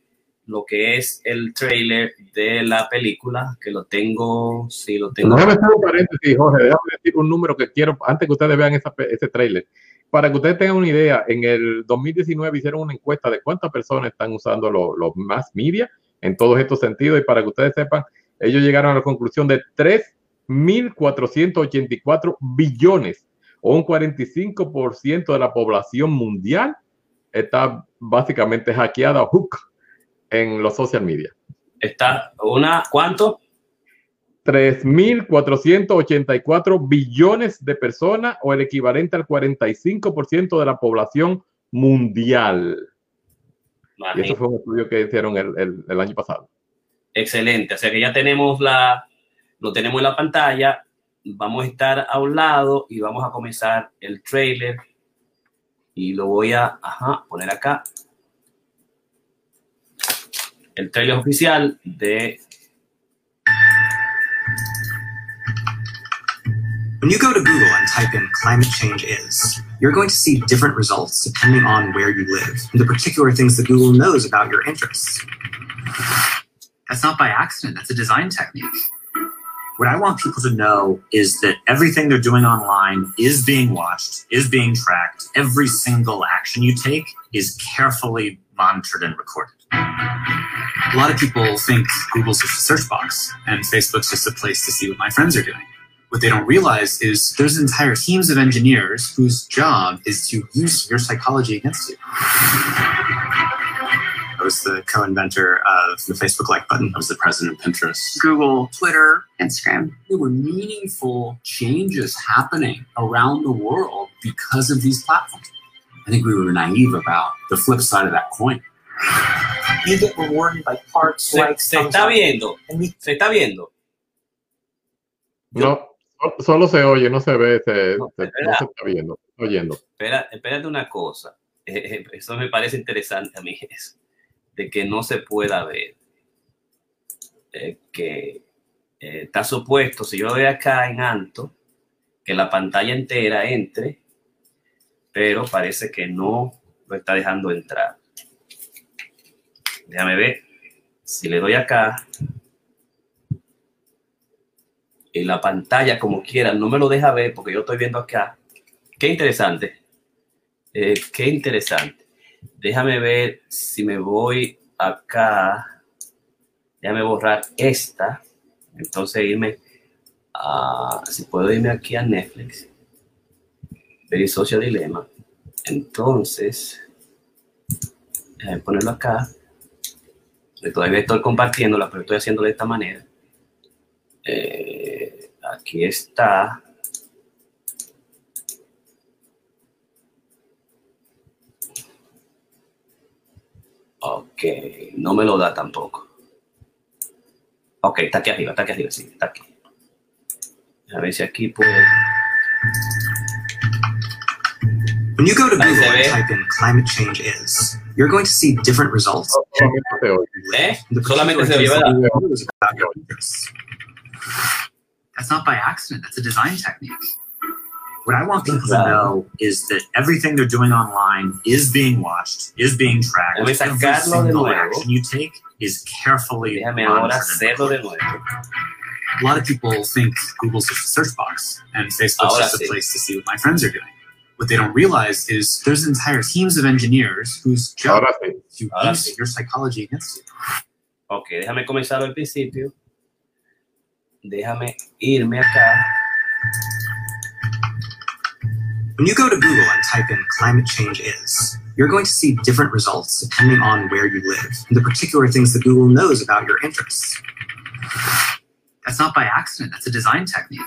lo que es el trailer de la película, que lo tengo, sí, lo tengo. Déjame hacer un paréntesis, Jorge, déjame decir un número que quiero, antes que ustedes vean esa, ese trailer. Para que ustedes tengan una idea, en el 2019 hicieron una encuesta de cuántas personas están usando los lo más media en todos estos sentidos y para que ustedes sepan, ellos llegaron a la conclusión de 3.484 billones o un 45% de la población mundial está básicamente hackeada hook en los social media. Está una, ¿cuánto? 3.484 billones de personas o el equivalente al 45% de la población mundial. Y eso fue un estudio que hicieron el, el, el, año pasado. Excelente. O sea que ya tenemos la, lo tenemos en la pantalla. Vamos a estar a un lado y vamos a comenzar el trailer y lo voy a ajá, poner acá. El trailer oficial de... When you go to Google and type in climate change is, you're going to see different results depending on where you live and the particular things that Google knows about your interests. That's not by accident, that's a design technique. What I want people to know is that everything they're doing online is being watched, is being tracked. Every single action you take is carefully monitored and recorded. A lot of people think Google's just a search box and Facebook's just a place to see what my friends are doing. What they don't realize is there's entire teams of engineers whose job is to use your psychology against you. I was the co-inventor of the Facebook like button. I was the president of Pinterest. Google, Twitter, Instagram. There were meaningful changes happening around the world because of these platforms. I think we were naive about the flip side of that coin. You get rewarded by parts, Se, likes, se está viendo. Se está viendo. No, solo se oye, no se ve, se, No, se- no se está viendo, oyendo. Espera, espérate una cosa. Eh, eso me parece interesante a mí, es de que no se pueda ver. Eh, que eh, está supuesto, si yo doy acá en alto, que la pantalla entera entre, pero parece que no lo está dejando entrar. Déjame ver. Si le doy acá, y la pantalla como quiera no me lo deja ver porque yo estoy viendo acá. Qué interesante. Eh, qué interesante. Déjame ver si me voy acá. Déjame borrar esta. Entonces irme a... Si puedo irme aquí a Netflix. Very Social Dilemma. Entonces... Déjame ponerlo acá. Todavía estoy compartiéndola, pero estoy haciendo de esta manera. Eh, aquí está. Ok, no me lo da tampoco. Ok, está aquí arriba, está aquí arriba, sí, está aquí. A ver si aquí puedo. When you go to Google and type in climate change is, you're going to see different results. ¿Eh? That's not by accident, that's a design technique. What I want people to know is that everything they're doing online is being watched, is being tracked. Déjame Every sacarlo de single nuevo. action you take is carefully Déjame ahora monitored hacerlo de nuevo. A lot of people think Google's just a search box and Facebook's Ahora just sí. a place to see what my friends are doing. What they don't realize is there's entire teams of engineers whose job Ahora sí. is to Ahora use sí. your psychology against you. Ok, déjame comenzar al principio. Déjame irme acá. When you go to Google and type in climate change is, you're going to see different results depending on where you live and the particular things that Google knows about your interests. That's not by accident, that's a design technique.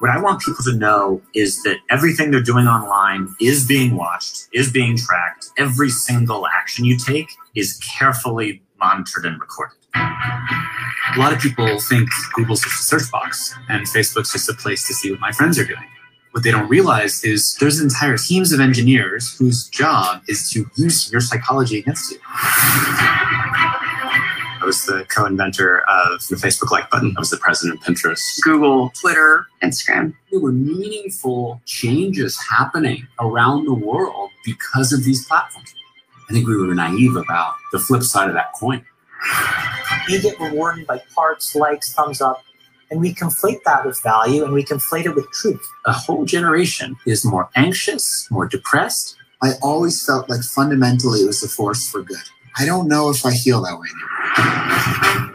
What I want people to know is that everything they're doing online is being watched, is being tracked. Every single action you take is carefully monitored and recorded. A lot of people think Google's just a search box and Facebook's just a place to see what my friends are doing. What they don't realize is there's entire teams of engineers whose job is to use your psychology against you. I was the co-inventor of the Facebook like button. I was the president of Pinterest. Google, Twitter, Instagram. there were meaningful changes happening around the world because of these platforms. I think we were naive about the flip side of that coin. You get rewarded by hearts, likes, thumbs up, and we conflate that with value and we conflate it with truth. A whole generation is more anxious, more depressed. I always felt like fundamentally it was a force for good. I don't know if I feel that way anymore.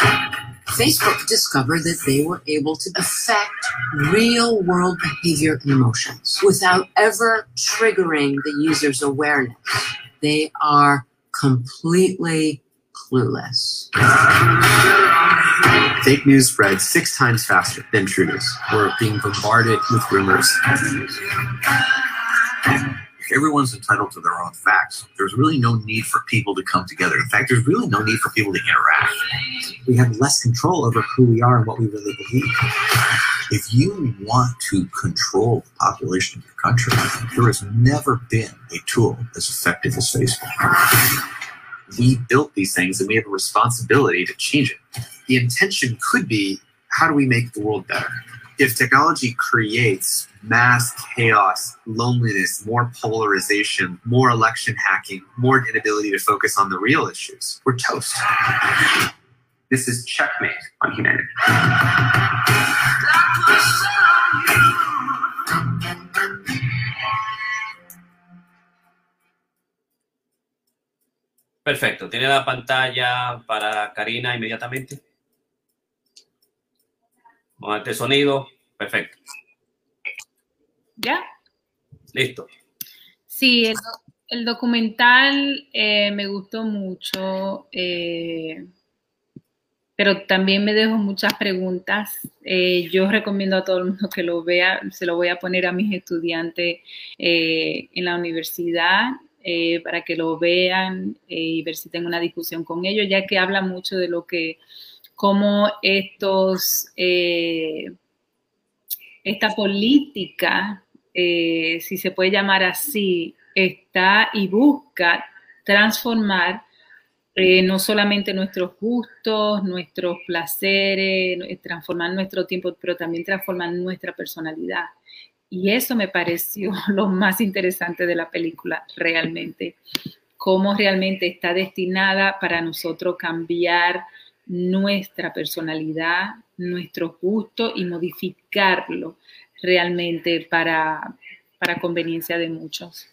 Facebook discovered that they were able to affect real world behavior and emotions without ever triggering the user's awareness. They are completely clueless. Fake news spreads six times faster than true news. We're being bombarded with rumors. everyone's entitled to their own facts, there's really no need for people to come together. In fact, there's really no need for people to interact. We have less control over who we are and what we really believe. If you want to control the population of your country, there has never been a tool as effective as Facebook. We built these things and we have a responsibility to change it. The intention could be how do we make the world better? If technology creates mass chaos, loneliness, more polarization, more election hacking, more inability to focus on the real issues, we're toast. This is checkmate on humanity. Perfecto. ¿Tiene la pantalla para Karina inmediatamente? Vamos a sonido. Perfecto. ¿Ya? Listo. Sí, el, el documental eh, me gustó mucho, eh, pero también me dejó muchas preguntas. Eh, yo recomiendo a todo el mundo que lo vea, se lo voy a poner a mis estudiantes eh, en la universidad eh, para que lo vean y ver si tengo una discusión con ellos, ya que habla mucho de lo que, cómo estos, eh, esta política eh, si se puede llamar así, está y busca transformar eh, no solamente nuestros gustos, nuestros placeres, transformar nuestro tiempo, pero también transformar nuestra personalidad. Y eso me pareció lo más interesante de la película, realmente. Cómo realmente está destinada para nosotros cambiar nuestra personalidad, nuestros gustos y modificarlo realmente para, para conveniencia de muchos.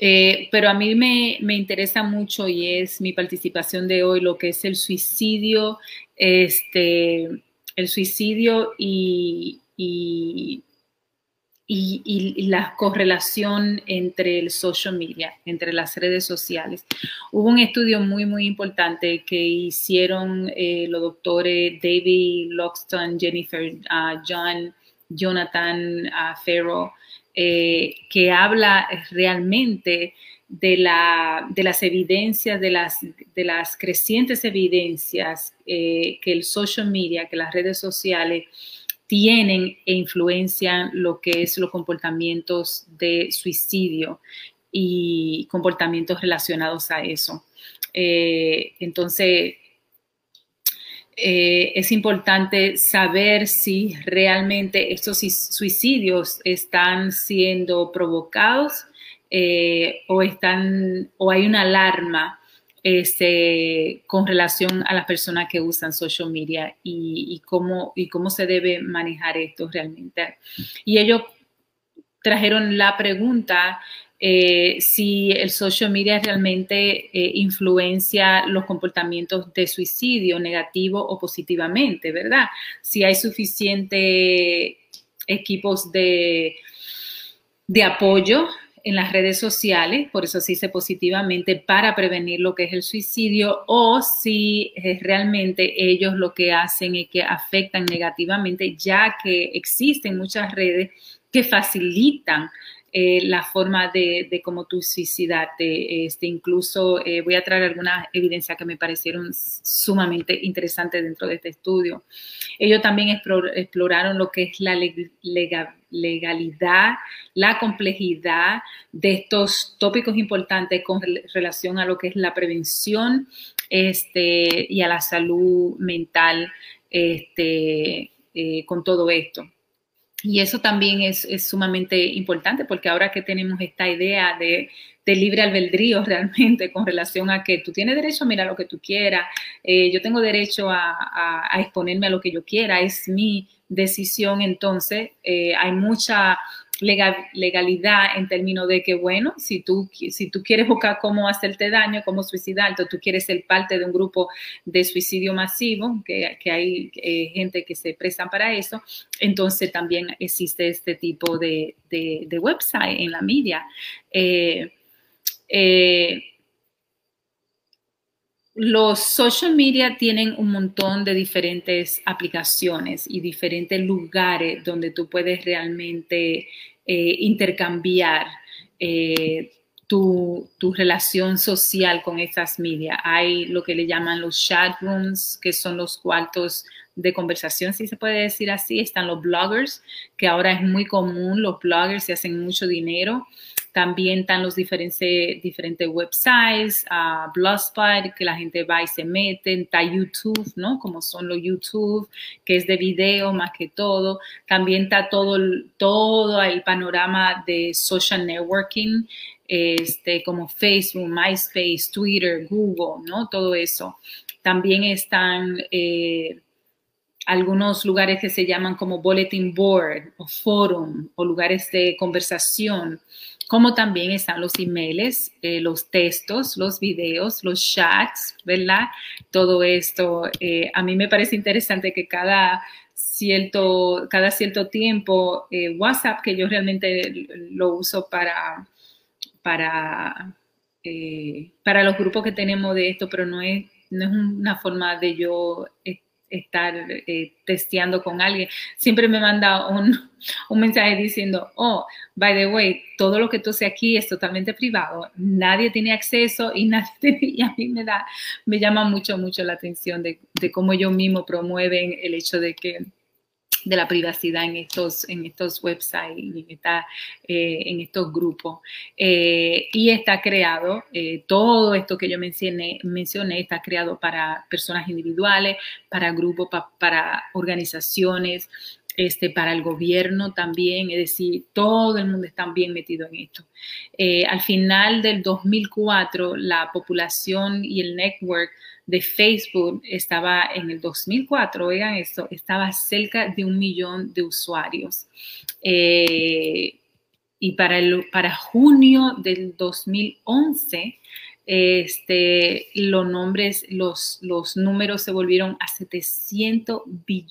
Eh, pero a mí me, me, interesa mucho y es mi participación de hoy lo que es el suicidio, este, el suicidio y, y, y, la correlación entre el social media, entre las redes sociales. Hubo un estudio muy, muy importante que hicieron eh, los doctores David Loxton, Jennifer uh, John, Jonathan uh, que habla realmente de, la, de las evidencias, de las, de las crecientes evidencias eh, que el social media, que las redes sociales tienen e influencian lo que es los comportamientos de suicidio y comportamientos relacionados a eso. Eh, entonces, eh, es importante saber si realmente estos suicidios están siendo provocados eh, o, están, o hay una alarma este, con relación a las personas que usan social media y, cómo, se debe manejar esto realmente. Y ellos trajeron la pregunta eh, si el social media realmente eh, influencia los comportamientos de suicidio negativo o positivamente, ¿verdad? Si hay suficiente equipos de apoyo en las redes sociales, por eso se dice positivamente, para prevenir lo que es el suicidio, o si realmente ellos lo que hacen es que afectan negativamente, ya que existen muchas redes que facilitan eh, la forma de, cómo tú suicidarte. Este, incluso eh, voy a traer algunas evidencias que me parecieron sumamente interesantes dentro de este estudio. Ellos también exploraron lo que es la legalidad, la complejidad de estos tópicos importantes con relación a lo que es la prevención este, y a la salud mental este, eh, con todo esto. Y eso también es, sumamente importante porque ahora que tenemos esta idea de, libre albedrío realmente con relación a que tú tienes derecho a mirar lo que tú quieras, eh, yo tengo derecho a, exponerme a lo que yo quiera, es mi decisión, entonces eh, hay mucha legalidad en términos de que, bueno, si tú, si tú quieres buscar cómo hacerte daño, cómo suicidarte, tú quieres ser parte de un grupo de suicidio masivo, que, que hay eh, gente que se presta para eso, entonces también existe este tipo de, de, website en la media. Eh, eh, los social media tienen un montón de diferentes aplicaciones y diferentes lugares donde tú puedes realmente eh, intercambiar eh, tu, relación social con esas medias. Hay lo que le llaman los chat rooms, que son los cuartos de conversación, si se puede decir así. Están los bloggers, que ahora es muy común, los bloggers se hacen mucho dinero. También están los diferentes, diferentes websites, uh, Blogspot, que la gente va y se mete, está YouTube, ¿no? Como son los YouTube, que es de video más que todo. También está todo, todo el panorama de social networking, este, como Facebook, MySpace, Twitter, Google, ¿no? Todo eso. También están... Eh, algunos lugares que se llaman como bulletin board o forum o lugares de conversación como también están los emails, eh, los textos, los videos, los chats, ¿verdad? Todo esto, eh, a mí me parece interesante que cada cierto, cada cierto tiempo, eh, WhatsApp, que yo realmente lo uso para, para, para los grupos que tenemos de esto, pero no es, no es una forma de yo estar eh, testeando con alguien. Siempre me manda un, un, mensaje diciendo, oh, by the way, todo lo que tú haces aquí es totalmente privado, nadie tiene acceso y, nadie y a mí me da, me llama mucho, mucho la atención de, de cómo ellos mismos promueven el hecho de que de la privacidad en estos, en estos websites y en, eh, estos grupos. Eh, y está creado, eh, todo esto que yo mencioné, mencioné está creado para personas individuales, para grupos, para organizaciones, este, para el gobierno también, es decir, todo el mundo está bien metido en esto. al final del 2004, la población y el network de Facebook estaba en el 2004, oigan esto, estaba cerca de un millón de usuarios. Eh, y para, para junio del 2011, este, los nombres, los, números se volvieron a 700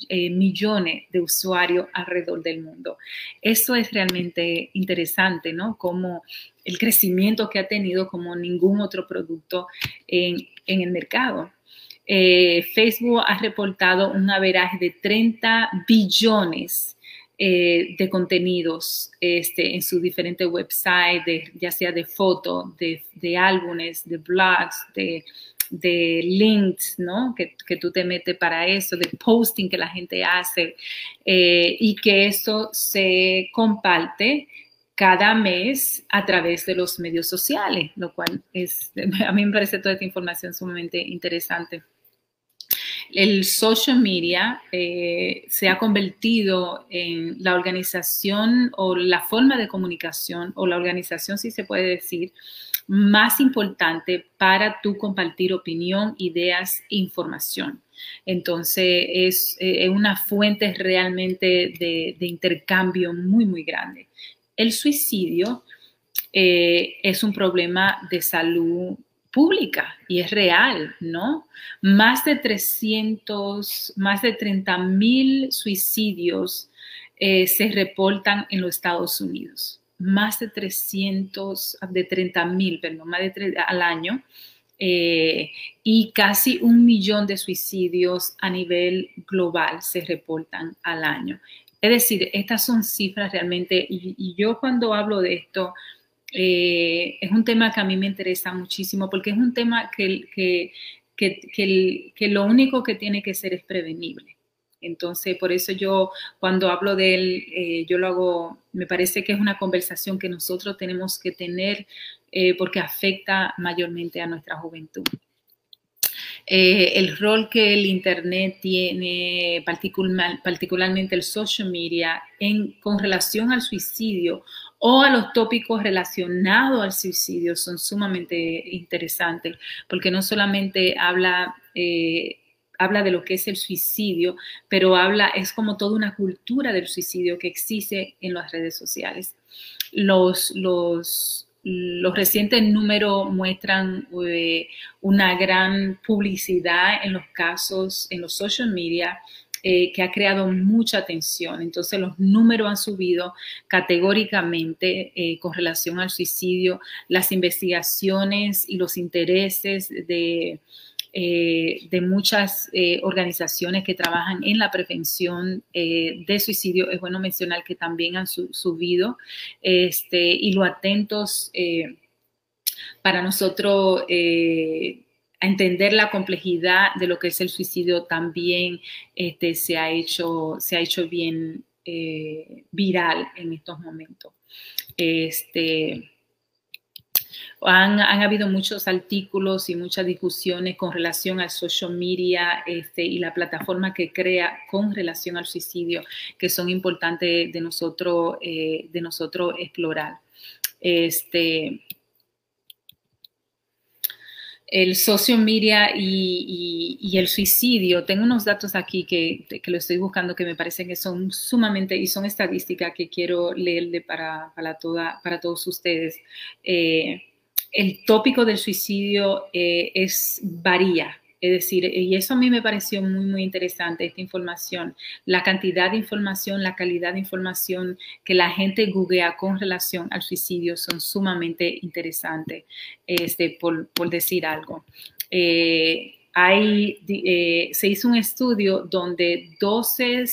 eh, millones de usuarios alrededor del mundo. Eso es realmente interesante, ¿no? Como el crecimiento que ha tenido como ningún otro producto en, en el mercado. Eh, Facebook ha reportado un averaje de 30 billones eh, de contenidos este, en sus diferentes websites, ya sea de fotos, de, álbumes, de blogs, de, links, ¿no? Que, tú te metes para eso, de posting que la gente hace eh, y que eso se comparte cada mes a través de los medios sociales, lo cual es, a mí me parece toda esta información sumamente interesante. El social media eh, se ha convertido en la organización o la forma de comunicación o la organización, si se puede decir, más importante para tu compartir opinión, ideas información. Entonces, es, eh, una fuente realmente de, intercambio muy, muy grande. El suicidio eh, es un problema de salud pública y es real, ¿no? Más de 300, más de 30 mil suicidios eh, se reportan en los Estados Unidos. Más de 300, de 30 mil, perdón, más de al año. Eh, y casi un millón de suicidios a nivel global se reportan al año. Es decir, estas son cifras realmente, y yo cuando hablo de esto, eh, es un tema que a mí me interesa muchísimo porque es un tema que, que, que, que, lo único que tiene que ser es prevenible. Entonces, por eso yo cuando hablo de él, eh, yo lo hago, me parece que es una conversación que nosotros tenemos que tener eh, porque afecta mayormente a nuestra juventud. el rol que el Internet tiene, particularmente el social media, en, con relación al suicidio o a los tópicos relacionados al suicidio son sumamente interesantes, porque no solamente habla, eh, habla de lo que es el suicidio, pero habla, es como toda una cultura del suicidio que existe en las redes sociales. Los, los, los recientes números muestran eh, una gran publicidad en los casos, en los social media, eh, que ha creado mucha atención. Entonces los números han subido categóricamente eh, con relación al suicidio, las investigaciones y los intereses de, eh, de muchas organizaciones que trabajan en la prevención de suicidio. Es bueno mencionar que también han subido este, y lo atentos para nosotros a entender la complejidad de lo que es el suicidio también este, se, ha hecho, se ha hecho bien eh, viral en estos momentos. Este, han, habido muchos artículos y muchas discusiones con relación al social media este, y la plataforma que crea con relación al suicidio que son importantes de nosotros, eh, de nosotros explorar. Este, el social media y, el suicidio. Tengo unos datos aquí que, lo estoy buscando que me parecen que son sumamente, y son estadísticas que quiero leerle para, para, toda, para todos ustedes. Eh, el tópico del suicidio eh, es varía es decir, y eso a mí me pareció muy, muy interesante, esta información, la cantidad de información, la calidad de información que la gente googlea con relación al suicidio son sumamente interesantes, este, por, decir algo. Eh, hay, eh, se hizo un estudio donde 12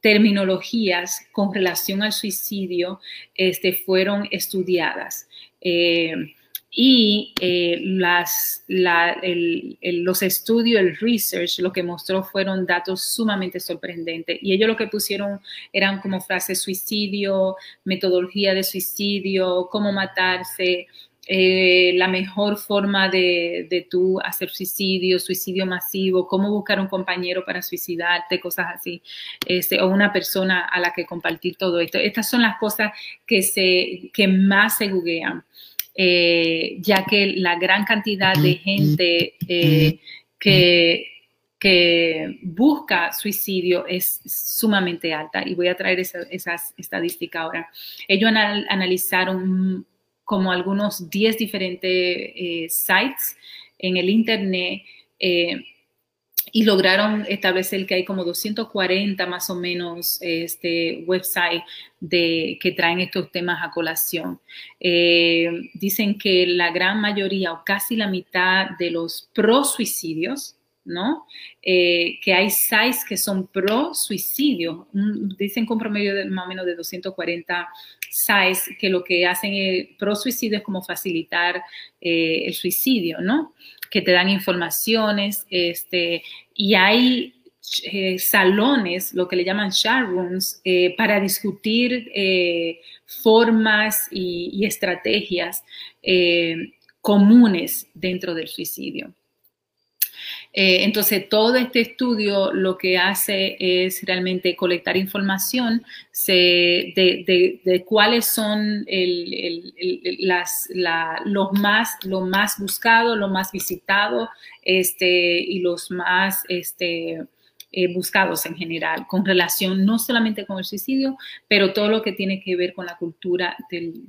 terminologías con relación al suicidio este, fueron estudiadas. Eh, y eh, las, los estudios, el research, lo que mostró fueron datos sumamente sorprendentes. Y ellos lo que pusieron eran como frases suicidio, metodología de suicidio, cómo matarse, eh, la mejor forma de, de tú hacer suicidio, suicidio masivo, cómo buscar un compañero para suicidarte, cosas así, este, o una persona a la que compartir todo esto. Estas son las cosas que, se, que más se googlean. Eh, ya que la gran cantidad de gente eh, que, que busca suicidio es sumamente alta. Y voy a traer esas estadísticas ahora. Ellos analizaron como algunos 10 diferentes eh, sites en el Internet y lograron establecer que hay como 240 más o menos este, websites de, que traen estos temas a colación. Eh, dicen que la gran mayoría o casi la mitad de los pro-suicidios, ¿no? Eh, que hay sites que son pro-suicidio, dicen con promedio de más o menos de 240 sites que lo que hacen pro-suicidio es como facilitar eh, el suicidio, ¿no? que te dan informaciones, este, y hay eh, salones, lo que le llaman chat rooms, para discutir formas y, estrategias comunes dentro del suicidio. Eh, entonces, todo este estudio lo que hace es realmente colectar información de, cuáles son los, más, más buscados, los más visitados este, y los más... Este, eh, buscados en general, con relación no solamente con el suicidio, pero todo lo que tiene que ver con la cultura del,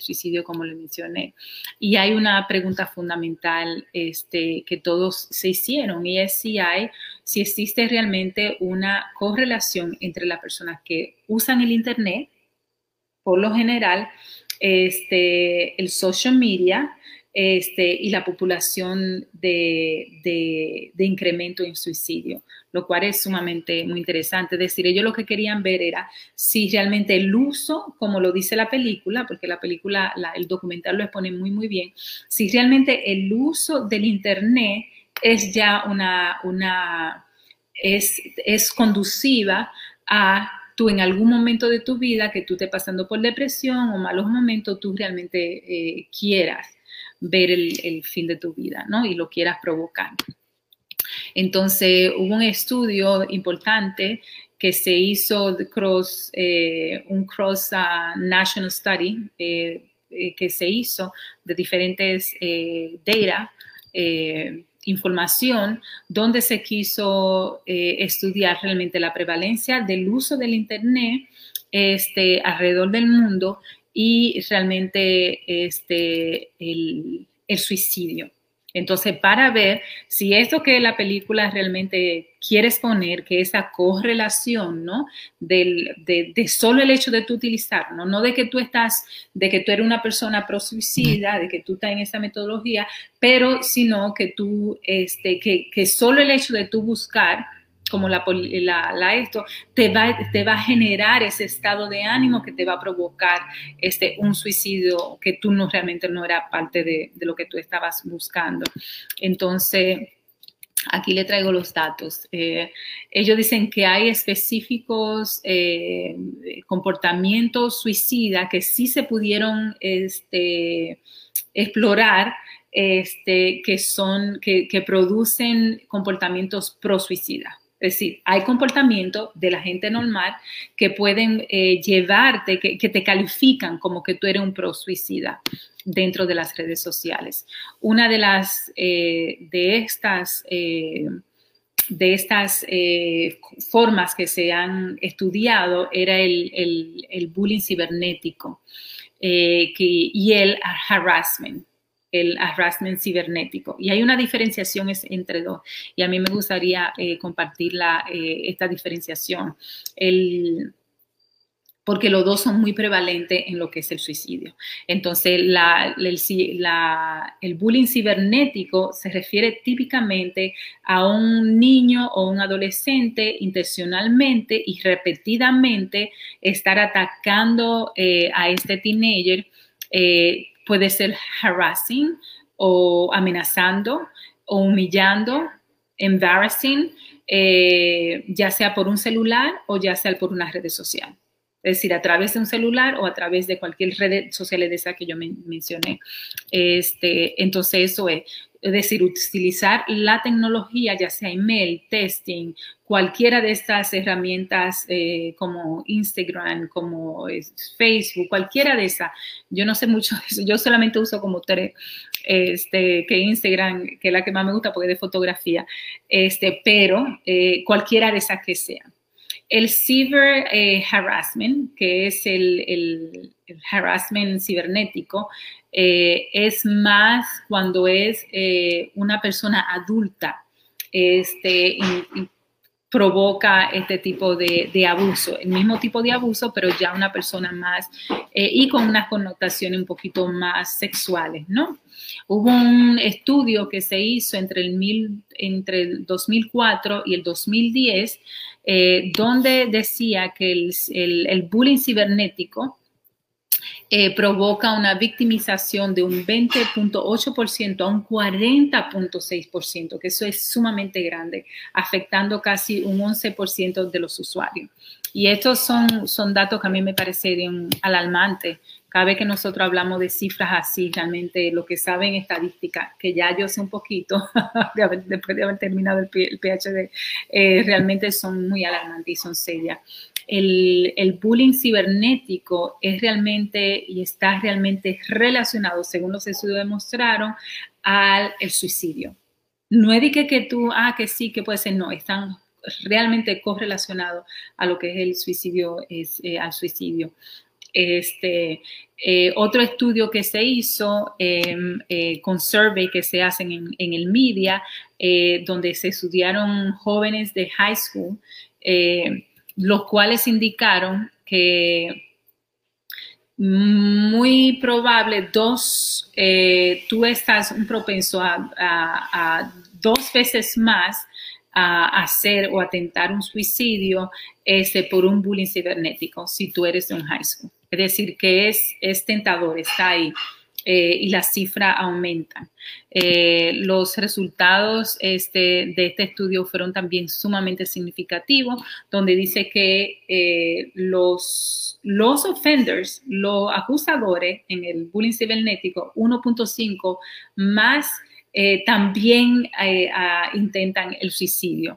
suicidio, como le mencioné. Y hay una pregunta fundamental este, que todos se hicieron y es si hay, si existe realmente una correlación entre las personas que usan el Internet, por lo general, este, el social media, este, y la población de, incremento en suicidio, lo cual es sumamente muy interesante. Es decir, ellos lo que querían ver era si realmente el uso, como lo dice la película, porque la película, el documental lo expone muy, muy bien, si realmente el uso del Internet es ya una, una es, es conduciva a tú en algún momento de tu vida que tú estés pasando por depresión o malos momentos, tú realmente eh, quieras ver el, fin de tu vida, ¿no? Y lo quieras provocar. Entonces, hubo un estudio importante que se hizo cross, eh, un cross uh, national study eh, eh, que se hizo de diferentes data, información, donde se quiso estudiar realmente la prevalencia del uso del Internet este, alrededor del mundo y realmente este, el, suicidio. Entonces, para ver si esto que la película realmente quiere exponer, que esa correlación, ¿no? de, solo el hecho de tú utilizar, ¿no? No de que tú estás, de que tú eres una persona pro-suicida, de que tú estás en esa metodología, pero sino que tú, este, que, que solo el hecho de tú buscar como la, la, esto, te va, te va a generar ese estado de ánimo que te va a provocar este, un suicidio que tú no realmente no era parte de, lo que tú estabas buscando. Entonces, aquí le traigo los datos. Eh, ellos dicen que hay específicos eh, comportamientos suicidas que sí se pudieron este, explorar este, que son, que, que producen comportamientos pro suicida. Es decir, hay comportamientos de la gente normal que pueden eh, llevarte, que, te califican como que tú eres un pro suicida dentro de las redes sociales. Una de las eh, de estas eh, de estas formas que se han estudiado era el, bullying cibernético y el harassment el harassment cibernético. Y hay una diferenciación entre dos. Y a mí me gustaría eh, compartir eh, esta diferenciación. El, porque los dos son muy prevalentes en lo que es el suicidio. Entonces, el, bullying cibernético se refiere típicamente a un niño o un adolescente intencionalmente y repetidamente estar atacando eh, a este teenager puede ser harassing o amenazando o humillando, embarrassing, eh, ya sea por un celular o ya sea por una red social. Es decir, a través de un celular o a través de cualquier red social de esa que yo mencioné. Este, entonces, eso es es decir, utilizar la tecnología, ya sea email, testing, cualquiera de estas herramientas eh, como Instagram, como Facebook, cualquiera de esas. Yo no sé mucho de eso, yo solamente uso como tres, este, que Instagram, que es la que más me gusta porque es de fotografía, este, pero eh, cualquiera de esas que sean. El cyber eh, harassment, que es el, el, harassment cibernético, eh, es más cuando es eh, una persona adulta este, provoca este tipo de, abuso, el mismo tipo de abuso, pero ya una persona más y con unas connotaciones un poquito más sexuales, ¿no? Hubo un estudio que se hizo entre el, mil, entre el 2004 y el 2010 eh, donde decía que el, bullying cibernético eh, provoca una victimización de un 20.8% a un 40.6%, que eso es sumamente grande, afectando casi un 11% de los usuarios. Y estos son, son datos que a mí me parecen alarmantes Cada vez que nosotros hablamos de cifras así, realmente lo que saben estadística, que ya yo sé un poquito, después de haber terminado el, PhD, eh, realmente son muy alarmantes y son serias. El, bullying cibernético es realmente y está realmente relacionado, según los estudios demostraron, al el suicidio. No es de que, que tú, ah, que sí, que puede ser, no, están realmente correlacionados a lo que es el suicidio, es, eh, al suicidio. Este, eh, otro estudio que se hizo em, eh, con survey que se hacen en, en el media, donde se estudiaron jóvenes de high school, los cuales indicaron que muy probable dos, tú estás un propenso a, a dos veces más a hacer o atentar un suicidio este, por un bullying cibernético si tú eres de un high school. Es decir, que es, es tentador, está ahí. Eh, y la cifra aumenta. Eh, los resultados este, de este estudio fueron también sumamente significativos, donde dice que eh, los, los offenders, los acusadores en el bullying cibernético, 1.5 más también intentan el suicidio.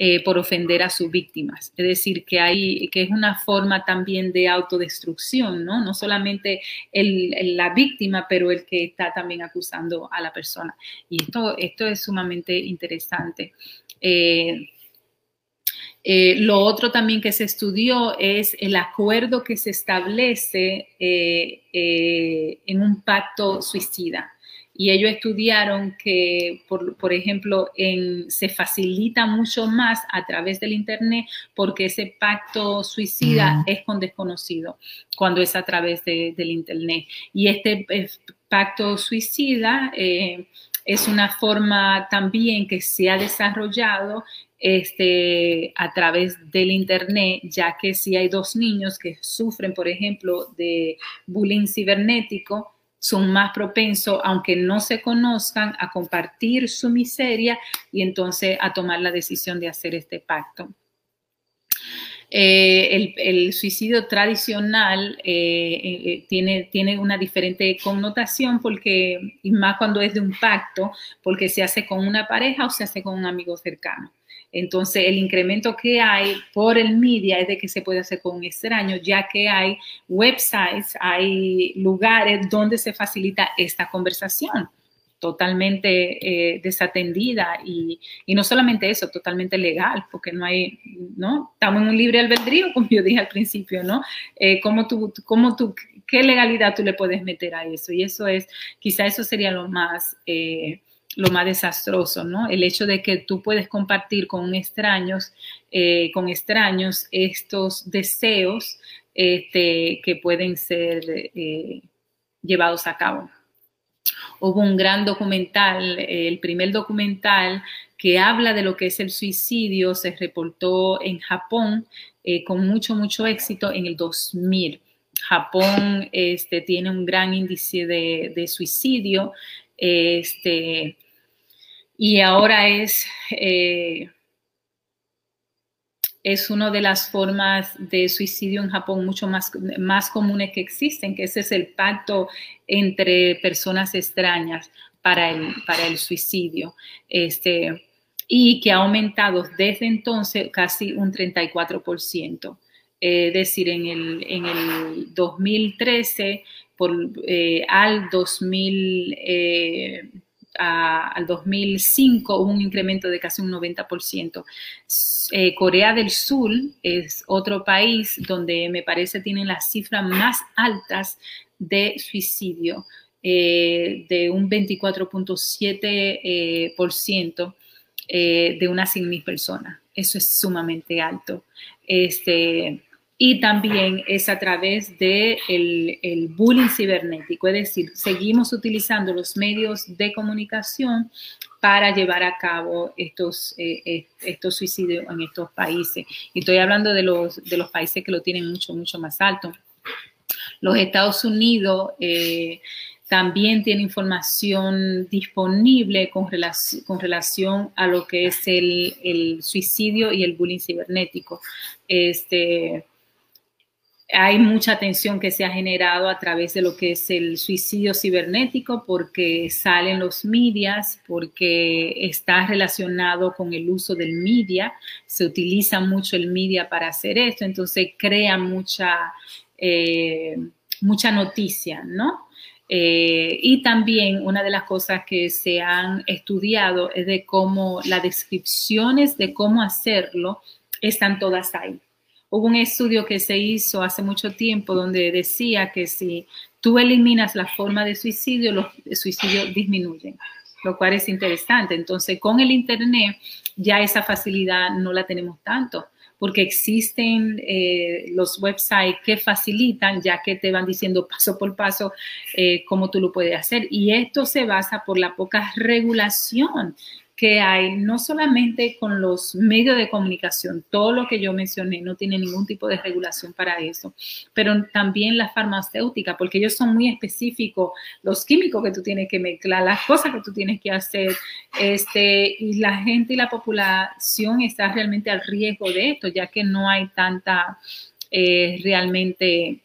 Eh, por ofender a sus víctimas. Es decir, que, hay, que es una forma también de autodestrucción, ¿no? No solamente la víctima, pero el que está también acusando a la persona. Y esto, esto es sumamente interesante. lo otro también que se estudió es el acuerdo que se establece en un pacto suicida y ellos estudiaron que, por, ejemplo, en, se facilita mucho más a través del Internet porque ese pacto suicida es con desconocido cuando es a través del Internet. Y este eh, pacto suicida eh, es una forma también que se ha desarrollado este, a través del Internet, ya que si hay dos niños que sufren, por ejemplo, de bullying cibernético, son más propensos, aunque no se conozcan, a compartir su miseria y entonces a tomar la decisión de hacer este pacto. Eh, el, suicidio tradicional eh, eh, tiene, tiene una diferente connotación porque, y más cuando es de un pacto, porque se hace con una pareja o se hace con un amigo cercano. Entonces, el incremento que hay por el media es de que se puede hacer con un extraño, ya que hay websites, hay lugares donde se facilita esta conversación totalmente eh, desatendida y, no solamente eso, totalmente legal, porque no hay, ¿no? Estamos en un libre albedrío, como yo dije al principio, ¿no? Eh, ¿cómo tú, cómo tú, ¿Qué legalidad tú le puedes meter a eso? Y eso es, quizá eso sería lo más... Eh, lo más desastroso, ¿no? El hecho de que tú puedes compartir con extraños, eh, con extraños estos deseos este, que pueden ser eh, llevados a cabo. Hubo un gran documental, el primer documental que habla de lo que es el suicidio, se reportó en Japón eh, con mucho, mucho éxito en el 2000. Japón este, tiene un gran índice de, de suicidio. Este, y ahora es, eh, es una de las formas de suicidio en Japón mucho más, más comunes que existen, que ese es el pacto entre personas extrañas para el, para el suicidio. Este, y que ha aumentado desde entonces casi un 34%. Es decir, en el, en el 2013 por, eh, al 2000, al 2005 hubo un incremento de casi un 90%. Eh, Corea del Sur es otro país donde me parece tienen las cifras más altas de suicidio, eh, de un 24.7% eh, de unas 100.000 personas. Eso es sumamente alto. Este, y también es a través de el bullying cibernético, es decir, seguimos utilizando los medios de comunicación para llevar a cabo estos, eh, estos suicidios en estos países. Y estoy hablando de los, de los países que lo tienen mucho, mucho más alto. Los Estados Unidos eh, también tiene información disponible con, relación, con relación a lo que es el, el suicidio y el bullying cibernético. Este, hay mucha atención que se ha generado a través de lo que es el suicidio cibernético porque salen los medias, porque está relacionado con el uso del media, se utiliza mucho el media para hacer esto, entonces crea mucha, eh, mucha noticia, ¿no? Eh, y también una de las cosas que se han estudiado es de cómo las descripciones de cómo hacerlo están todas ahí. Hubo un estudio que se hizo hace mucho tiempo donde decía que si tú eliminas la forma de suicidio, los suicidios disminuyen, lo cual es interesante. Entonces, con el Internet ya esa facilidad no la tenemos tanto porque existen eh, los websites que facilitan, ya que te van diciendo paso por paso eh, cómo tú lo puedes hacer. Y esto se basa por la poca regulación que hay no solamente con los medios de comunicación, todo lo que yo mencioné no tiene ningún tipo de regulación para eso, pero también la farmacéutica, porque ellos son muy específicos, los químicos que tú tienes que mezclar, las cosas que tú tienes que hacer, este, y la gente y la población está realmente al riesgo de esto, ya que no hay tanta eh, realmente...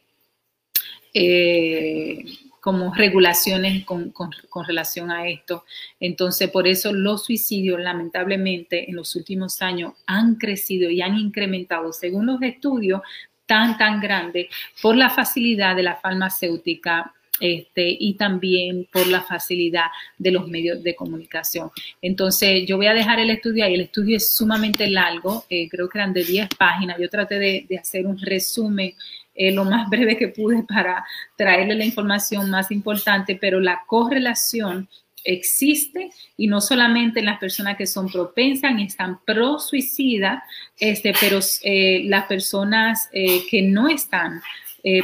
Eh, como regulaciones con, con, relación a esto. Entonces, por eso los suicidios, lamentablemente, en los últimos años han crecido y han incrementado, según los estudios, tan, tan grandes por la facilidad de la farmacéutica este, y también por la facilidad de los medios de comunicación. Entonces, yo voy a dejar el estudio ahí. El estudio es sumamente largo, eh, creo que eran de 10 páginas. Yo traté de hacer un resumen eh, lo más breve que pude para traerle la información más importante, pero la correlación existe y no solamente en las personas que son propensas y están pro suicida, este, pero eh, las personas eh, que no están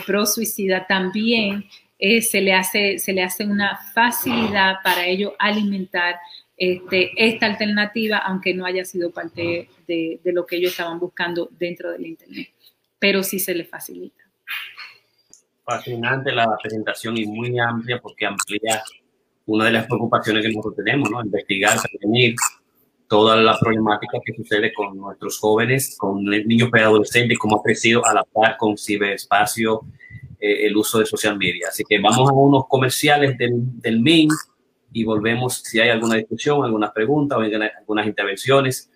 pro suicida también se, le hace, se le hace una facilidad para ellos alimentar este, esta alternativa, aunque no haya sido parte de, de lo que ellos estaban buscando dentro del Internet, pero sí se les facilita fascinante la presentación y muy amplia porque amplía una de las preocupaciones que nosotros tenemos, ¿no? Investigar, prevenir toda la problemática que sucede con nuestros jóvenes, con niños preadolescentes, cómo ha crecido a la con ciberespacio, eh, el uso de social media. Así que vamos a unos comerciales del, del MIN y volvemos si hay alguna discusión, alguna pregunta o algunas intervenciones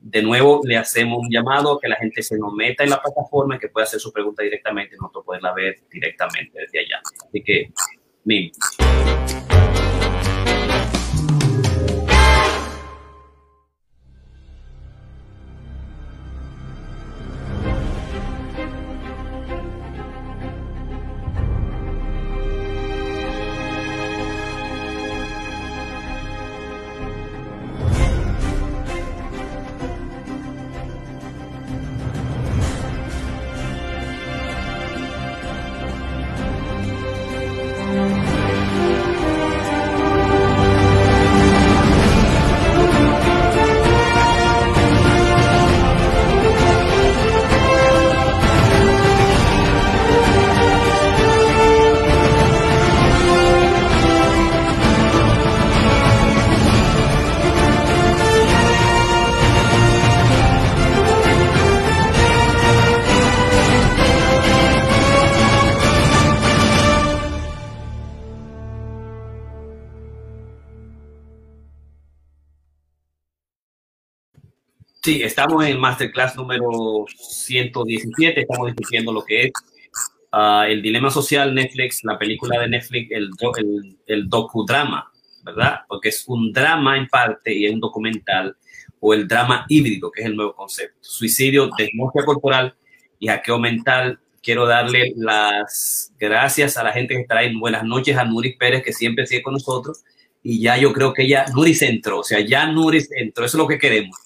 de nuevo le hacemos un llamado a que la gente se nos meta en la plataforma y que pueda hacer su pregunta directamente, nosotros poderla ver directamente desde allá. Así que, Mim. Sí, estamos en Masterclass número 117, estamos discutiendo lo que es uh, el dilema social Netflix, la película de Netflix, el, el, el docudrama, ¿verdad? Porque es un drama en parte y es un documental, o el drama híbrido, que es el nuevo concepto. Suicidio, desmorfia corporal y hackeo mental. Quiero darle las gracias a la gente que está ahí. Buenas noches a Nuris Pérez, que siempre sigue con nosotros. Y ya yo creo que ya Nuris entró, o sea, ya Nuris entró, eso es lo que queremos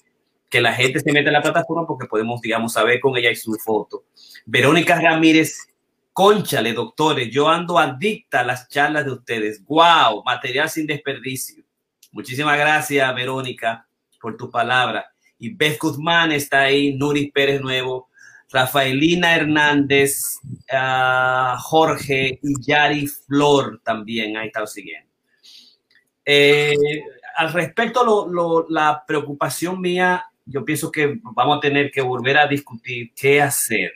que la gente se meta en la plataforma porque podemos, digamos, saber con ella y su foto. Verónica Ramírez, conchale, doctores, yo ando adicta a las charlas de ustedes. ¡Wow! Material sin desperdicio. Muchísimas gracias, Verónica, por tu palabra. Y Beth Guzmán está ahí, Nuris Pérez Nuevo, Rafaelina Hernández, uh, Jorge y Yari Flor también ahí están siguiendo. Eh, al respecto, lo, la preocupación mía yo pienso que vamos a tener que volver a discutir qué hacer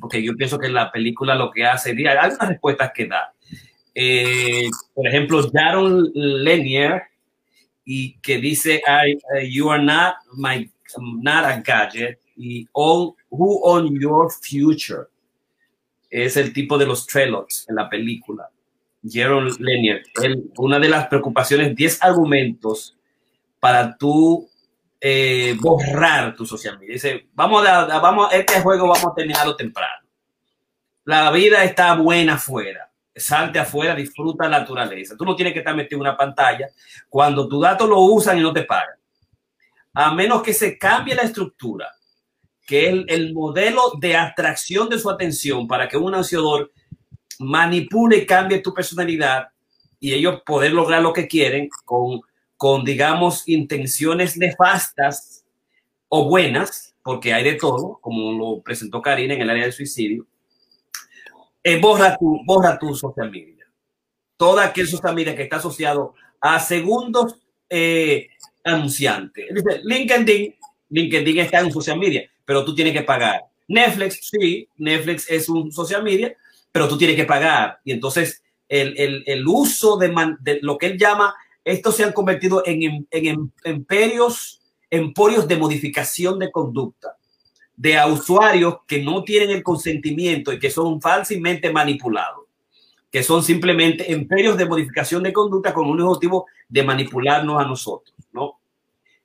porque yo pienso que la película lo que hace, hay algunas respuestas que da. Eh, por ejemplo, Jaron Lanier, y que dice, I, uh, you are not my, not a gadget, y all, who on your future. Es el tipo de los trailers en la película. Jaron Lanier, una de las preocupaciones, 10 argumentos para tú eh, borrar tu social media. Dice, vamos a, este juego vamos a terminarlo temprano. La vida está buena afuera. Salte afuera, disfruta la naturaleza. Tú no tienes que estar metido en una pantalla cuando tus datos lo usan y no te pagan. A menos que se cambie la estructura, que es el, modelo de atracción de su atención para que un ansiador manipule y cambie tu personalidad y ellos poder lograr lo que quieren con con, digamos, intenciones nefastas o buenas, porque hay de todo, como lo presentó Karina en el área del suicidio, eh, borra, tu, borra tu social media. Toda aquel social media que está asociado a segundos eh, anunciantes. LinkedIn, LinkedIn está en social media, pero tú tienes que pagar. Netflix, sí, Netflix es un social media, pero tú tienes que pagar. Y entonces el, el, el uso de, de, lo que él llama estos se han convertido en, en, emporios, emporios de modificación de conducta de a usuarios que no tienen el consentimiento y que son falsamente manipulados, que son simplemente imperios de modificación de conducta con un objetivo de manipularnos a nosotros, ¿no?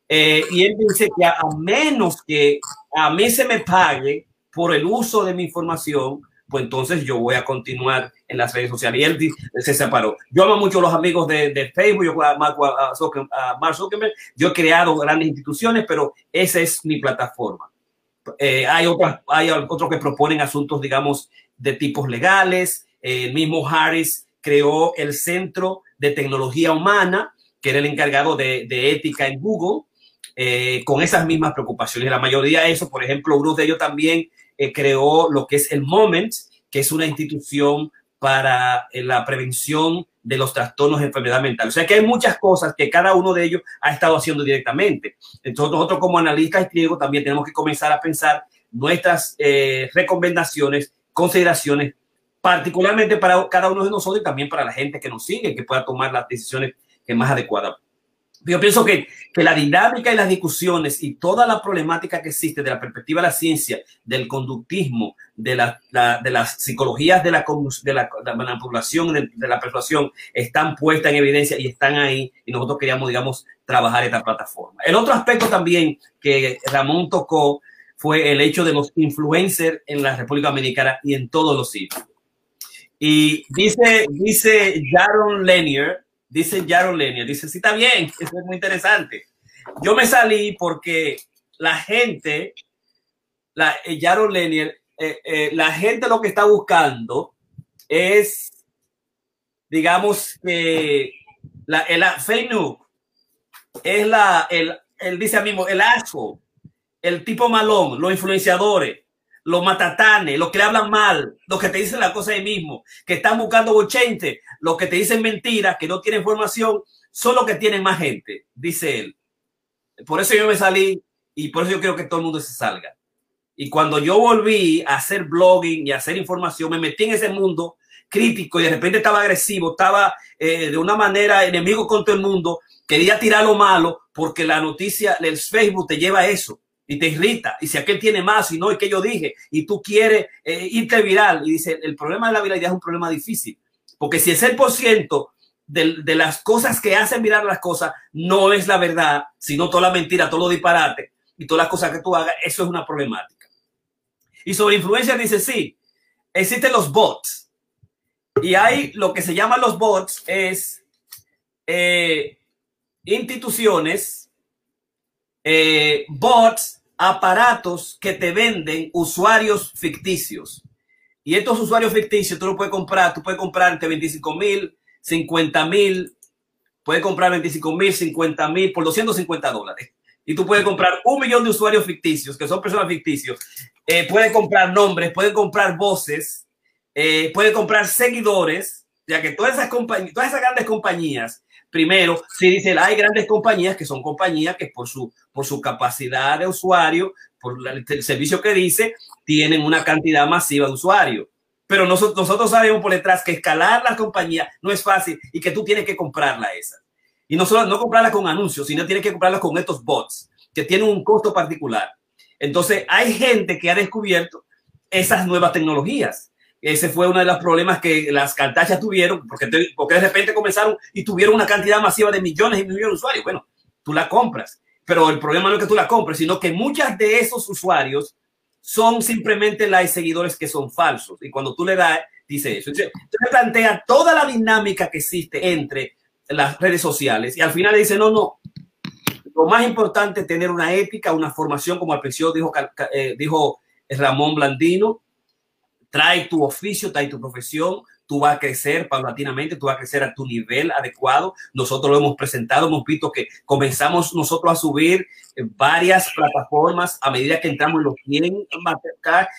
Eh, y él dice que a, menos que a mí se me pague por el uso de mi información, pues entonces yo voy a continuar en las redes sociales. Y él se separó. Yo amo mucho a los amigos de, Facebook, yo a, a, Mark Zuckerberg, yo he creado grandes instituciones, pero esa es mi plataforma. Eh, hay, otras, hay otros que proponen asuntos, digamos, de tipos legales. el mismo Harris creó el Centro de Tecnología Humana, que era el encargado de, ética en Google, eh, con esas mismas preocupaciones. La mayoría de eso, por ejemplo, uno de ellos también eh, creó lo que es el Moment, que es una institución para eh, la prevención de los trastornos de enfermedad mental. O sea que hay muchas cosas que cada uno de ellos ha estado haciendo directamente. Entonces nosotros como analistas griegos también tenemos que comenzar a pensar nuestras eh, recomendaciones, consideraciones, particularmente para cada uno de nosotros y también para la gente que nos sigue, que pueda tomar las decisiones que más adecuadas yo pienso que, que, la dinámica y las discusiones y toda la problemática que existe de la perspectiva de la ciencia, del conductismo, de, la, de las psicologías de la, de la, de la manipulación, de, de, la persuasión, están puestas en evidencia y están ahí y nosotros queríamos, digamos, trabajar esta plataforma. El otro aspecto también que Ramón tocó fue el hecho de los influencers en la República Dominicana y en todos los sitios. Y dice, dice Jaron Lanier, Dice Jaron Lenier, dice, sí, está bien, eso es muy interesante. Yo me salí porque la gente, la, eh, Jaron Lenier, eh, eh, la gente lo que está buscando es, digamos que la, el es la, el, él dice a mismo, el asco, el tipo malón, los influenciadores, los matatanes, los que le hablan mal, los que te dicen la cosa ahí mismo, que están buscando bochente, los que te dicen mentiras, que no tienen información, son los que tienen más gente, dice él. Por eso yo me salí y por eso yo quiero que todo el mundo se salga. Y cuando yo volví a hacer blogging y a hacer información, me metí en ese mundo crítico y de repente estaba agresivo, estaba eh, de una manera enemigo con todo el mundo, quería tirar lo malo porque la noticia, el Facebook te lleva a eso y te irrita. Y si aquel tiene más y no, y que yo dije, y tú quieres eh, irte viral. Y dice, el problema de la viralidad es un problema difícil. Porque si el 6% de, de las cosas que hacen viral las cosas no es la verdad, sino toda la mentira, todo lo disparate y todas las cosas que tú hagas, eso es una problemática. Y sobre influencia dice, sí, existen los bots. Y hay lo que se llaman los bots, es eh, instituciones, eh, bots aparatos que te venden usuarios ficticios. Y estos usuarios ficticios tú lo puedes comprar, tú puedes comprar entre 25 mil, 50 mil, puedes comprar 25 mil, 50 mil por 250 dólares. Y tú puedes comprar un millón de usuarios ficticios, que son personas ficticios. Eh, puedes comprar nombres, puedes comprar voces, eh, puedes comprar seguidores ya que todas esas compañías, todas esas grandes compañías, primero, si dicen, hay grandes compañías que son compañías que por su, por su capacidad de usuario, por el servicio que dice, tienen una cantidad masiva de usuarios. Pero nosotros, sabemos por detrás que escalar la compañía no es fácil y que tú tienes que comprarla esa. Y no solo no comprarla con anuncios, sino tienes que comprarla con estos bots que tienen un costo particular. Entonces, hay gente que ha descubierto esas nuevas tecnologías. Ese fue uno de los problemas que las cartachas tuvieron, porque, porque de repente comenzaron y tuvieron una cantidad masiva de millones y millones de usuarios. Bueno, tú la compras, pero el problema no es que tú la compres, sino que muchas de esos usuarios son simplemente likes seguidores que son falsos. Y cuando tú le das, dice eso. Entonces, te plantea toda la dinámica que existe entre las redes sociales y al final le dice, no, no, lo más importante es tener una ética, una formación, como al principio dijo, eh, dijo Ramón Blandino, trae tu oficio, trae tu profesión, tú vas a crecer paulatinamente, tú vas a crecer a tu nivel adecuado. Nosotros lo hemos presentado, hemos visto que comenzamos nosotros a subir varias plataformas a medida que entramos en los 100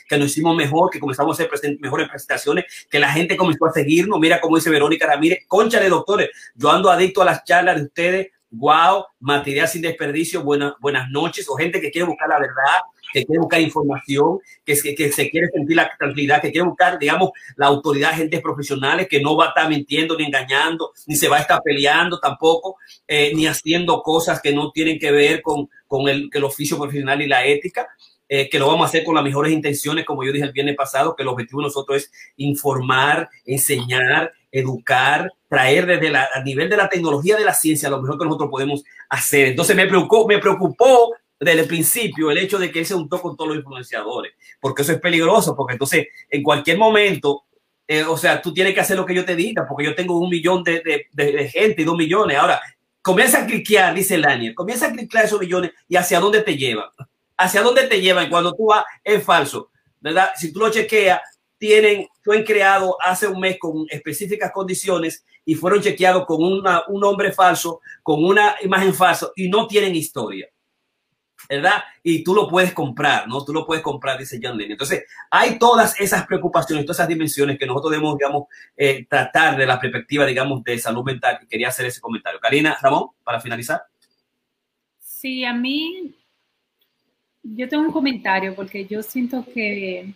que nos hicimos mejor, que comenzamos a hacer mejores presentaciones, que la gente comenzó a seguirnos. Mira cómo dice Verónica Ramírez, concha de doctores, yo ando adicto a las charlas de ustedes wow, material sin desperdicio, buenas buenas noches, o gente que quiere buscar la verdad, que quiere buscar información, que, que, que, se quiere sentir la tranquilidad, que quiere buscar, digamos, la autoridad, gente profesionales que no va a estar mintiendo ni engañando, ni se va a estar peleando tampoco, eh, ni haciendo cosas que no tienen que ver con, con el, el oficio profesional y la ética. Eh, que lo vamos a hacer con las mejores intenciones, como yo dije el viernes pasado, que el objetivo de nosotros es informar, enseñar, educar, traer desde la, a nivel de la tecnología de la ciencia lo mejor que nosotros podemos hacer. Entonces me preocupó, me preocupó desde el principio el hecho de que él se untó con todos los influenciadores, porque eso es peligroso, porque entonces en cualquier momento, eh, o sea, tú tienes que hacer lo que yo te diga, porque yo tengo un millón de, de, de, gente y dos millones. Ahora, comienza a cliquear, dice Lanier, comienza a cliquear esos millones y hacia dónde te llevan. Hacia dónde te llevan cuando tú vas es falso, ¿verdad? Si tú lo chequeas, tienen, fue creado hace un mes con específicas condiciones y fueron chequeados con una, un nombre falso, con una imagen falsa y no tienen historia. ¿Verdad? Y tú lo puedes comprar, ¿no? Tú lo puedes comprar, dice John Lennon. Entonces, hay todas esas preocupaciones, todas esas dimensiones que nosotros debemos, digamos, eh, tratar de la perspectiva, digamos, de salud mental. quería hacer ese comentario. Karina, Ramón, para finalizar. Sí, a mí, yo tengo un comentario porque yo siento que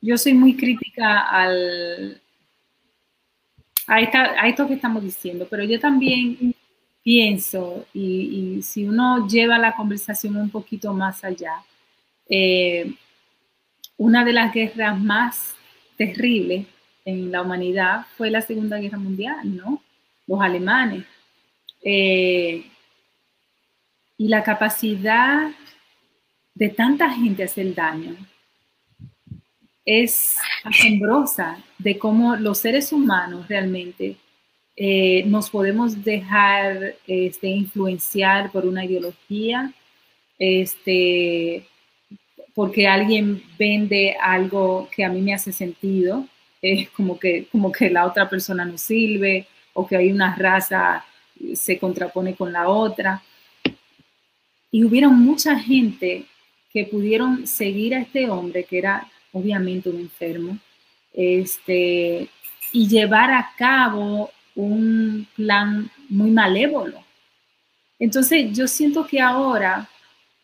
yo soy muy crítica al, a, esto que estamos diciendo, pero yo también pienso, y, si uno lleva la conversación un poquito más allá, eh, una de las guerras más terribles en la humanidad fue la Segunda Guerra Mundial, ¿no? Los alemanes. Eh, y la capacidad de tanta gente hacer daño es asombrosa de cómo los seres humanos realmente eh, nos podemos dejar este, influenciar por una ideología, este, porque alguien vende algo que a mí me hace sentido, es como, que, como que la otra persona no sirve o que hay una raza se contrapone con la otra. Y hubieron mucha gente que pudieron seguir a este hombre que era obviamente un enfermo, este, y llevar a cabo un plan muy malévolo. Entonces, yo siento que ahora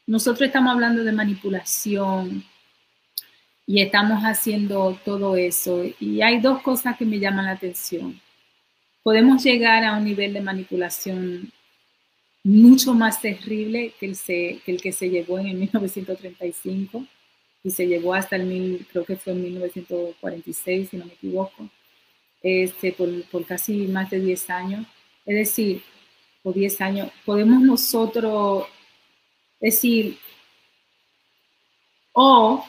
nosotros estamos hablando de manipulación y estamos haciendo todo eso. Y hay dos cosas que me llaman la atención. Podemos llegar a un nivel de manipulación mucho más terrible que el, que, se llevó en el 1935 y se llegó hasta el mil, creo que fue en 1946, si no me equivoco, este, por, por casi más de 10 años. Es decir, por 10 años, podemos nosotros decir, o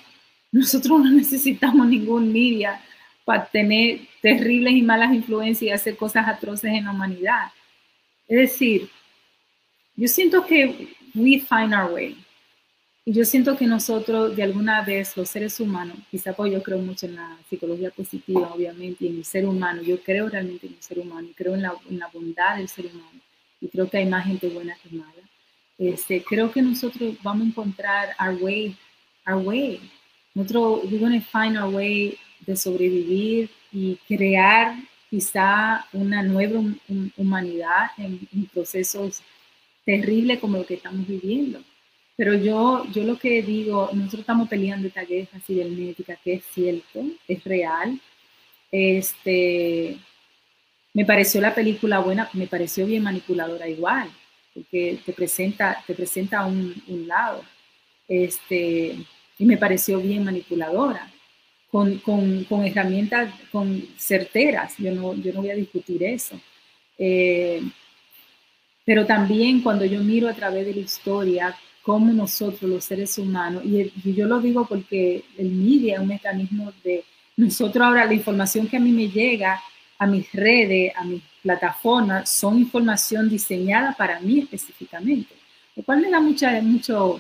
nosotros no necesitamos ningún media para tener terribles y malas influencias y hacer cosas atroces en la humanidad. Es decir, yo siento que we find our way. Y yo siento que nosotros, de alguna vez, los seres humanos, quizá pues yo creo mucho en la psicología positiva, obviamente, y en el ser humano, yo creo realmente en el ser humano, y creo en la, en la bondad del ser humano, y creo que hay más gente buena que mala. Este, creo que nosotros vamos a encontrar our way, our way. Nosotros, we're going to find our way de sobrevivir, y crear quizá una nueva humanidad en, procesos terribles como lo que estamos viviendo. Pero yo, yo lo que digo, nosotros estamos peleando esta guerra cibernética, que es cierto, es real. Este, me pareció la película buena, me pareció bien manipuladora igual, porque te presenta, te presenta un, un lado. Este, y me pareció bien manipuladora con, con, con herramientas con certeras. Yo no, yo no voy a discutir eso. Eh, pero también cuando yo miro a través de la historia cómo nosotros los seres humanos, y, yo lo digo porque el media es un mecanismo de nosotros ahora, la información que a mí me llega a mis redes, a mis plataformas, son información diseñada para mí específicamente, lo cual me da mucha, mucho,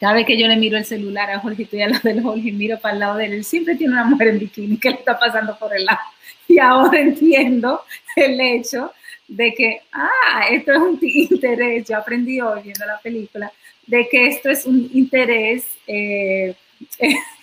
cada vez que yo le miro el celular a Jorge, estoy al lado del Jorge y miro para el lado de él, él siempre tiene una mujer en bikini que le está pasando por el lado. Y ahora entiendo el hecho de que, ah, esto es un interés, yo aprendí hoy viendo la película, de que esto es un interés eh,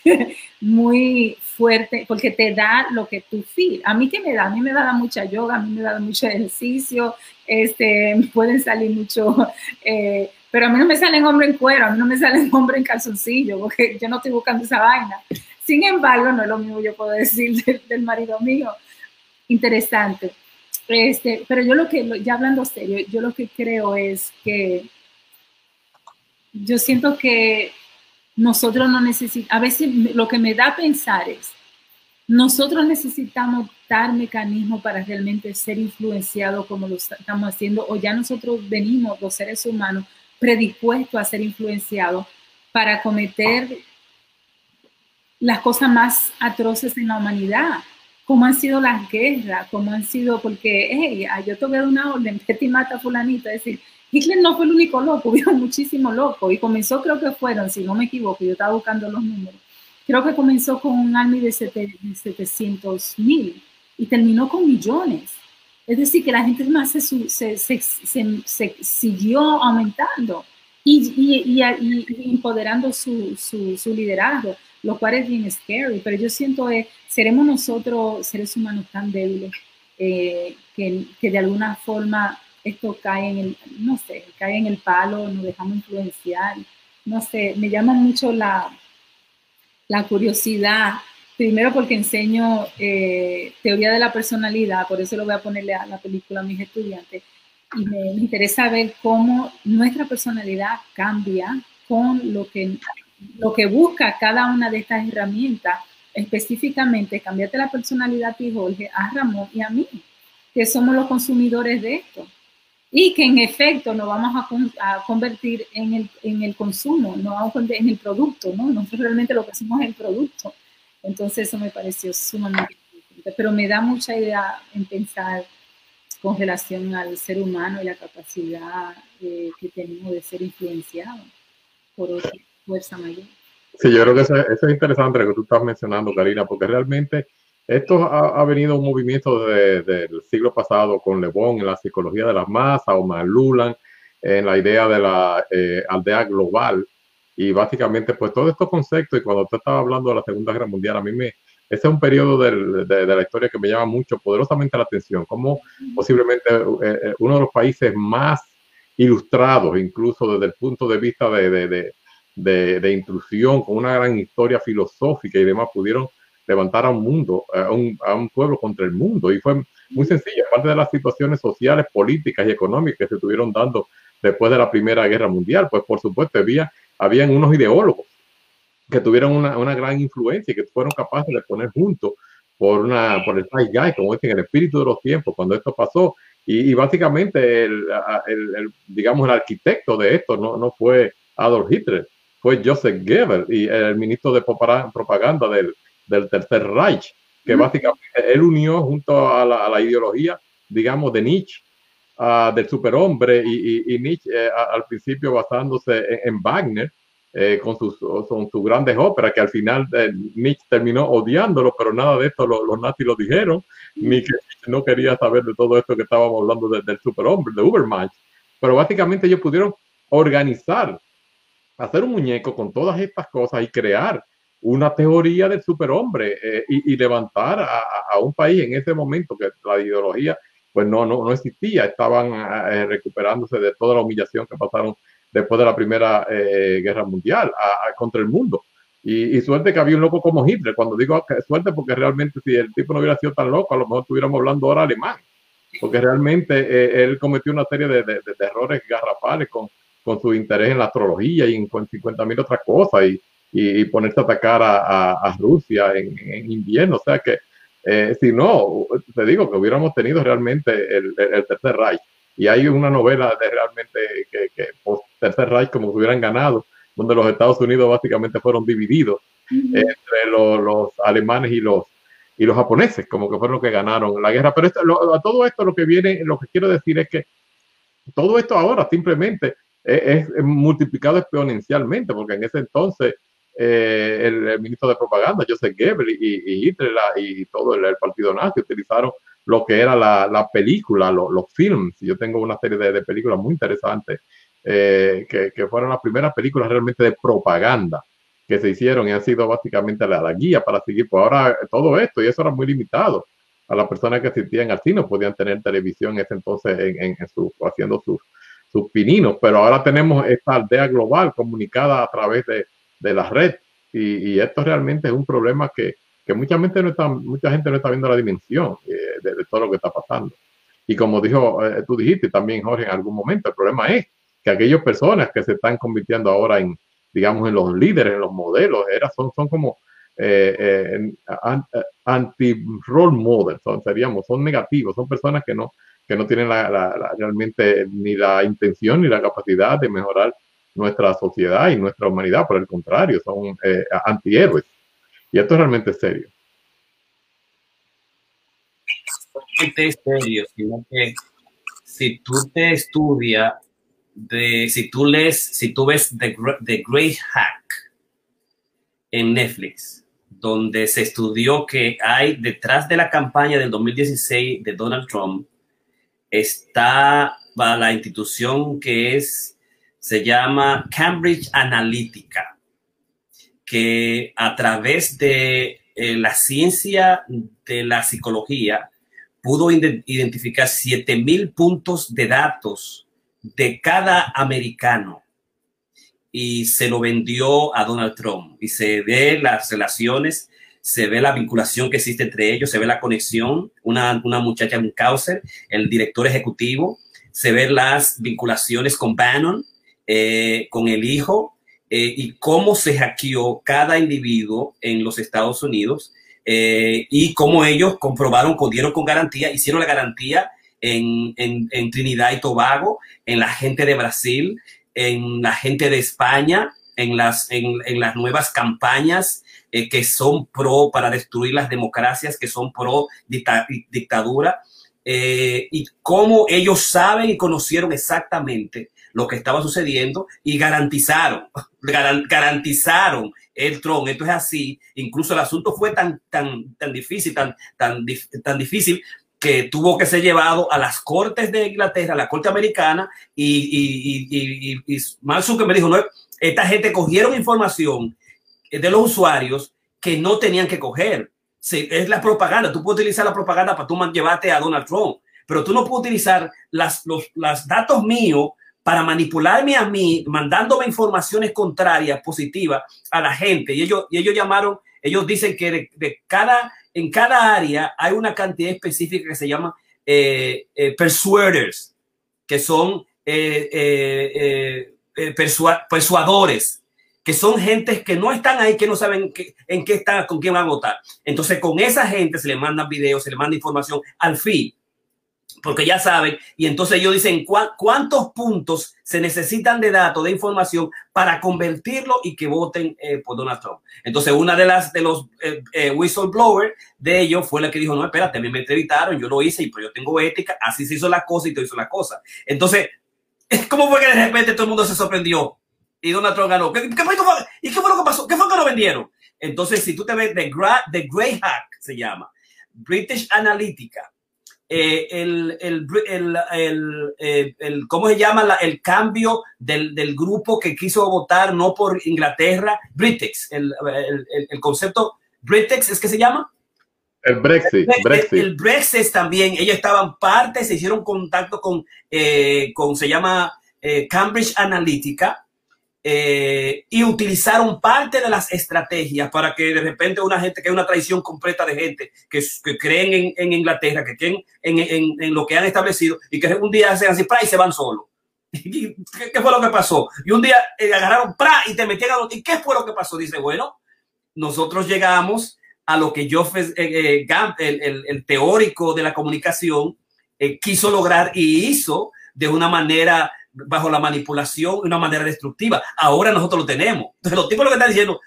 muy fuerte, porque te da lo que tú feel. A mí que me da, a mí me da mucha yoga, a mí me da mucho ejercicio, este, pueden salir mucho... Eh, pero a mí no me salen hombre en cuero, a mí no me salen hombre en calzoncillo, porque yo no estoy buscando esa vaina. Sin embargo, no es lo mismo yo puedo decir del, marido mío. Interesante. Este, pero yo lo que, ya hablando serio, yo lo que creo es que yo siento que nosotros no necesitamos, a veces lo que me da a pensar es, nosotros necesitamos dar mecanismos para realmente ser influenciados como lo estamos haciendo, o ya nosotros venimos, los seres humanos, predispuesto a ser influenciado para cometer las cosas más atroces en la humanidad, como han sido las guerras, como han sido, porque, hey, ah, yo te voy a dar una orden, vete y mata a fulanito, es decir, Hitler no fue el único loco, hubo muchísimos locos, y comenzó, creo que fueron, si no me equivoco, yo estaba buscando los números, creo que comenzó con un army de, 700 mil y terminó con millones. Es decir, que la gente más se, se, siguió aumentando y, y, y, empoderando su, su, su, liderazgo, lo cual es bien scary, pero yo siento que seremos nosotros seres humanos tan débiles eh, que, que, de alguna forma esto cae en el, no sé, cae en el palo, nos dejamos influenciar, no sé, me llama mucho la, la curiosidad Primero porque enseño eh, teoría de la personalidad, por eso lo voy a ponerle a la película a mis estudiantes. Y me, interesa ver cómo nuestra personalidad cambia con lo que, lo que busca cada una de estas herramientas. Específicamente, cambiarte la personalidad a ti, Jorge, a Ramón y a mí, que somos los consumidores de esto. Y que en efecto nos vamos a, a convertir en el, en el consumo, no en el producto, ¿no? Nosotros realmente lo que hacemos es el producto entonces eso me pareció sumamente importante, pero me da mucha idea en pensar con relación al ser humano y la capacidad eh, que tenemos de ser influenciado por otra fuerza mayor. Sí, yo creo que eso, es interesante lo que tú estás mencionando, Karina, porque realmente esto ha, venido un movimiento desde el siglo pasado con Le Bon en la psicología de las masas o Malulan en la idea de la eh, aldea global, y básicamente, pues todos estos conceptos, y cuando usted estaba hablando de la Segunda Guerra Mundial, a mí me, ese es un periodo de, de, la historia que me llama mucho, poderosamente la atención, como posiblemente eh, eh, uno de los países más ilustrados, incluso desde el punto de vista de, de, intrusión, con una gran historia filosófica y demás, pudieron levantar a un mundo, a un, a un pueblo contra el mundo. Y fue muy sencillo, aparte de las situaciones sociales, políticas y económicas que se estuvieron dando después de la Primera Guerra Mundial, pues por supuesto había habían unos ideólogos que tuvieron una, una, gran influencia y que fueron capaces de poner juntos por, una, por el guy, como dicen, el espíritu de los tiempos, cuando esto pasó. Y, básicamente, el, el, digamos, el arquitecto de esto no, no fue Adolf Hitler, fue Joseph Goebbels y el ministro de propaganda del, del Tercer Reich, que básicamente él unió junto a la, a la ideología, digamos, de Nietzsche del superhombre y, y, Nietzsche eh, al principio basándose en, Wagner eh, con, sus, sus grandes óperas que al final eh, Nietzsche terminó odiándolo, pero nada de esto los nazis lo dijeron, ni que no quería saber de todo esto que estábamos hablando del superhombre, de Ubermensch. Pero básicamente ellos pudieron organizar, hacer un muñeco con todas estas cosas y crear una teoría del superhombre eh, y, levantar a, un país en ese momento que la ideología pues no, no, no existía, estaban eh, recuperándose de toda la humillación que pasaron después de la Primera eh, Guerra Mundial contra el mundo. Y, suerte que había un loco como Hitler, cuando digo suerte porque realmente si el tipo no hubiera sido tan loco, a lo mejor estuviéramos hablando ahora alemán, porque realmente él cometió una serie de, de, de errores garrafales con, con su interés en la astrología y en 50 mil otras cosas. Y, y, ponerse a atacar a, Rusia en, invierno. O sea que, eh, si no, te digo que hubiéramos tenido realmente el, Tercer Reich. Y hay una novela de realmente que, que post Tercer Reich como que hubieran ganado, donde los Estados Unidos básicamente fueron divididos entre los, alemanes y los, y los japoneses, como que fueron los que ganaron la guerra. Pero a todo esto lo que viene, lo que quiero decir es que todo esto ahora simplemente es, es multiplicado exponencialmente, porque en ese entonces eh, el, ministro de propaganda, Joseph Goebbels y, Hitler y todo el, partido nazi utilizaron lo que era la, película, los films. Yo tengo una serie de, películas muy interesantes eh, que, fueron las primeras películas realmente de propaganda que se hicieron y han sido básicamente la, guía para seguir. Pues ahora todo esto, y eso era muy limitado. A las personas que asistían al cine podían tener televisión en ese entonces en, su, haciendo sus, sus pininos, pero ahora tenemos esta aldea global comunicada a través de, de la red. Y, esto realmente es un problema que, mucha, gente no está, mucha gente no está viendo la dimensión eh, de, todo lo que está pasando. Y como dijo, eh, tú dijiste también, Jorge, en algún momento, el problema es que aquellas personas que se están convirtiendo ahora en, digamos, en los líderes, en los modelos, era, son, son como eh, anti-role models, seríamos, son negativos, son personas que no, que no tienen realmente ni la intención ni la capacidad de mejorar nuestra sociedad y nuestra humanidad, por el contrario, son eh, antihéroes. Y esto es realmente serio. Es serio, sino que si tú te estudias, de, si tú lees, si tú ves The, The Great Hack en Netflix, donde se estudió que hay detrás de la campaña del 2016 de Donald Trump, está la institución que es se llama Cambridge Analytica, que a través de eh, la ciencia de la psicología pudo identificar 7000 puntos de datos de cada americano y se lo vendió a Donald Trump. Y se ve las relaciones, se ve la vinculación que existe entre ellos, se ve la conexión. Una, una muchacha, un causer, el director ejecutivo, se ven las vinculaciones con Bannon, eh, con el hijo eh, y cómo se hackeó cada individuo en los Estados Unidos eh, y cómo ellos comprobaron, dieron con garantía, hicieron la garantía en, en, Trinidad y Tobago, en la gente de Brasil, en la gente de España, en las, en, en las nuevas campañas que son pro para destruir las democracias, que son pro dictadura, y cómo ellos saben y conocieron exactamente lo que estaba sucediendo y garantizaron, garantizaron el tron. Esto es así. Incluso el asunto fue tan, tan, tan difícil, tan, tan, tan difícil que tuvo que ser llevado a las cortes de Inglaterra, a la corte americana, y, y, y, y, y me dijo, no, esta gente cogieron información de los usuarios que no tenían que coger. es la propaganda. Tú puedes utilizar la propaganda para tú llevarte a Donald Trump, pero tú no puedes utilizar las, los las datos míos para manipularme a mí, mandándome informaciones contrarias, positivas a la gente. Y ellos, y ellos llamaron, ellos dicen que de, cada, en cada área hay una cantidad específica que se llama eh, eh, persuaders, que son eh, persuadores, que son gentes que no están ahí, que no saben en qué están, con quién van a votar. Entonces, con esa gente se le mandan videos, se le manda información al fin porque ya saben, y entonces ellos dicen cuántos puntos se necesitan de datos, de información para convertirlo y que voten eh, por Donald Trump. Entonces, una de las de los eh, eh, whistleblowers de ellos fue la que dijo, no, espérate, a mí me entrevistaron, yo lo hice y pues yo tengo ética, así se hizo la cosa y todo hizo la cosa. Entonces, ¿cómo fue que de repente todo el mundo se sorprendió y Donald Trump ganó? ¿Qué, fue, ¿Y qué fue lo que pasó? ¿Qué fue que lo vendieron? Entonces, si tú te ves, The, The Grey Hack se llama, British Analytica, eh, el, el, el, eh, el, ¿cómo se llama? La, el cambio del, del, grupo que quiso votar no por Inglaterra, Britex, el, concepto Britex, ¿es que se llama? El Brexit. Brexit. El, Brexit también, ellos estaban parte, se hicieron contacto con, eh, con se llama Cambridge Analytica, eh, y utilizaron parte de las estrategias para que de repente una gente, que hay una traición completa de gente que, que creen en, en, Inglaterra, que creen en, en, lo que han establecido y que un día hacen así, y se van solos. ¿Qué, ¿Qué, fue lo que pasó? Y un día eh, agarraron ¡pra! y te metieron. ¿Y qué fue lo que pasó? Dice, bueno, nosotros llegamos a lo que yo, eh, eh el, el, el, teórico de la comunicación, quiso lograr y hizo de una manera bajo la manipulación de una manera destructiva. Ahora nosotros lo tenemos. Entonces, los tipos lo que están diciendo,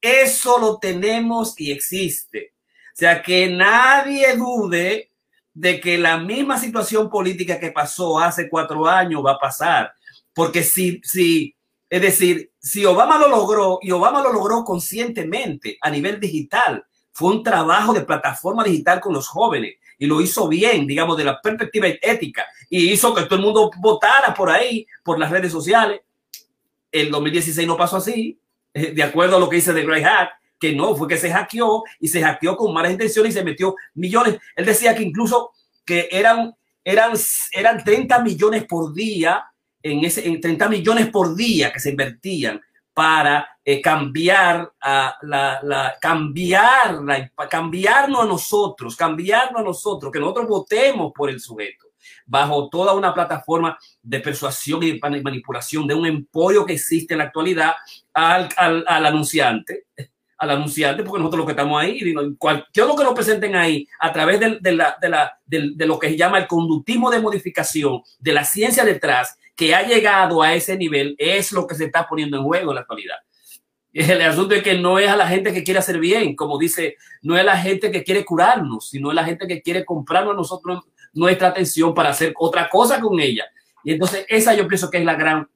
eso lo tenemos y existe. O sea, que nadie dude de que la misma situación política que pasó hace cuatro años va a pasar. Porque si, si, es decir, si Obama lo logró y Obama lo logró conscientemente a nivel digital, fue un trabajo de plataforma digital con los jóvenes y lo hizo bien, digamos, de la perspectiva ética y hizo que todo el mundo votara por ahí, por las redes sociales. El 2016 no pasó así, eh, de acuerdo a lo que dice de Grey Hack, que no, fue que se hackeó y se hackeó con malas intenciones y se metió millones. Él decía que incluso que eran, eran, eran 30 millones por día, en, ese, en 30 millones por día que se invertían para eh, cambiar a la, la, cambiar la, cambiarnos a nosotros, cambiarnos a nosotros, que nosotros votemos por el sujeto bajo toda una plataforma de persuasión y manipulación de un emporio que existe en la actualidad al, al, anunciante, al anunciante, porque nosotros lo que estamos ahí, cualquier lo que nos presenten ahí a través de, de, la, de, la, de lo que se llama el conductismo de modificación, de la ciencia detrás, que ha llegado a ese nivel, es lo que se está poniendo en juego en la actualidad. El asunto es que no es a la gente que quiere hacer bien, como dice, no es la gente que quiere curarnos, sino es la gente que quiere comprarnos a nosotros nuestra atención para hacer otra cosa con ella. Y entonces esa yo pienso que es la gran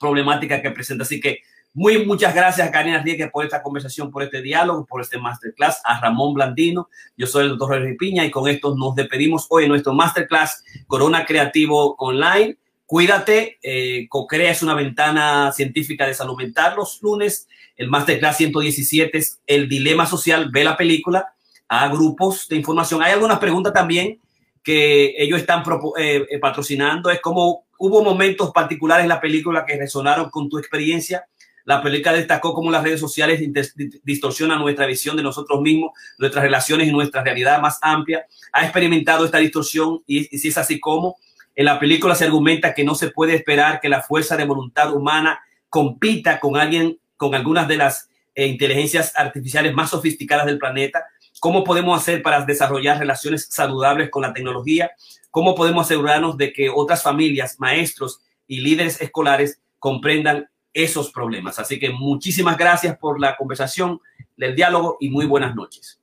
problemática que presenta. Así que muy muchas gracias a Karina Rieke por esta conversación, por este diálogo, por este masterclass, a Ramón Blandino. Yo soy el doctor Henry Piña y con esto nos despedimos hoy en nuestro masterclass Corona Creativo Online. Cuídate, eh, CoCrea es una ventana científica de salud mental los lunes. El Masterclass 117 es el dilema social, ve la película, a grupos de información. Hay algunas preguntas también que ellos están eh, eh, patrocinando. Es como hubo momentos particulares en la película que resonaron con tu experiencia. La película destacó cómo las redes sociales distorsionan nuestra visión de nosotros mismos, nuestras relaciones y nuestra realidad más amplia. Ha experimentado esta distorsión y, y si es así como en la película se argumenta que no se puede esperar que la fuerza de voluntad humana compita con alguien, con algunas de las eh, inteligencias artificiales más sofisticadas del planeta. ¿Cómo podemos hacer para desarrollar relaciones saludables con la tecnología? ¿Cómo podemos asegurarnos de que otras familias, maestros y líderes escolares comprendan esos problemas? Así que muchísimas gracias por la conversación, el diálogo y muy buenas noches.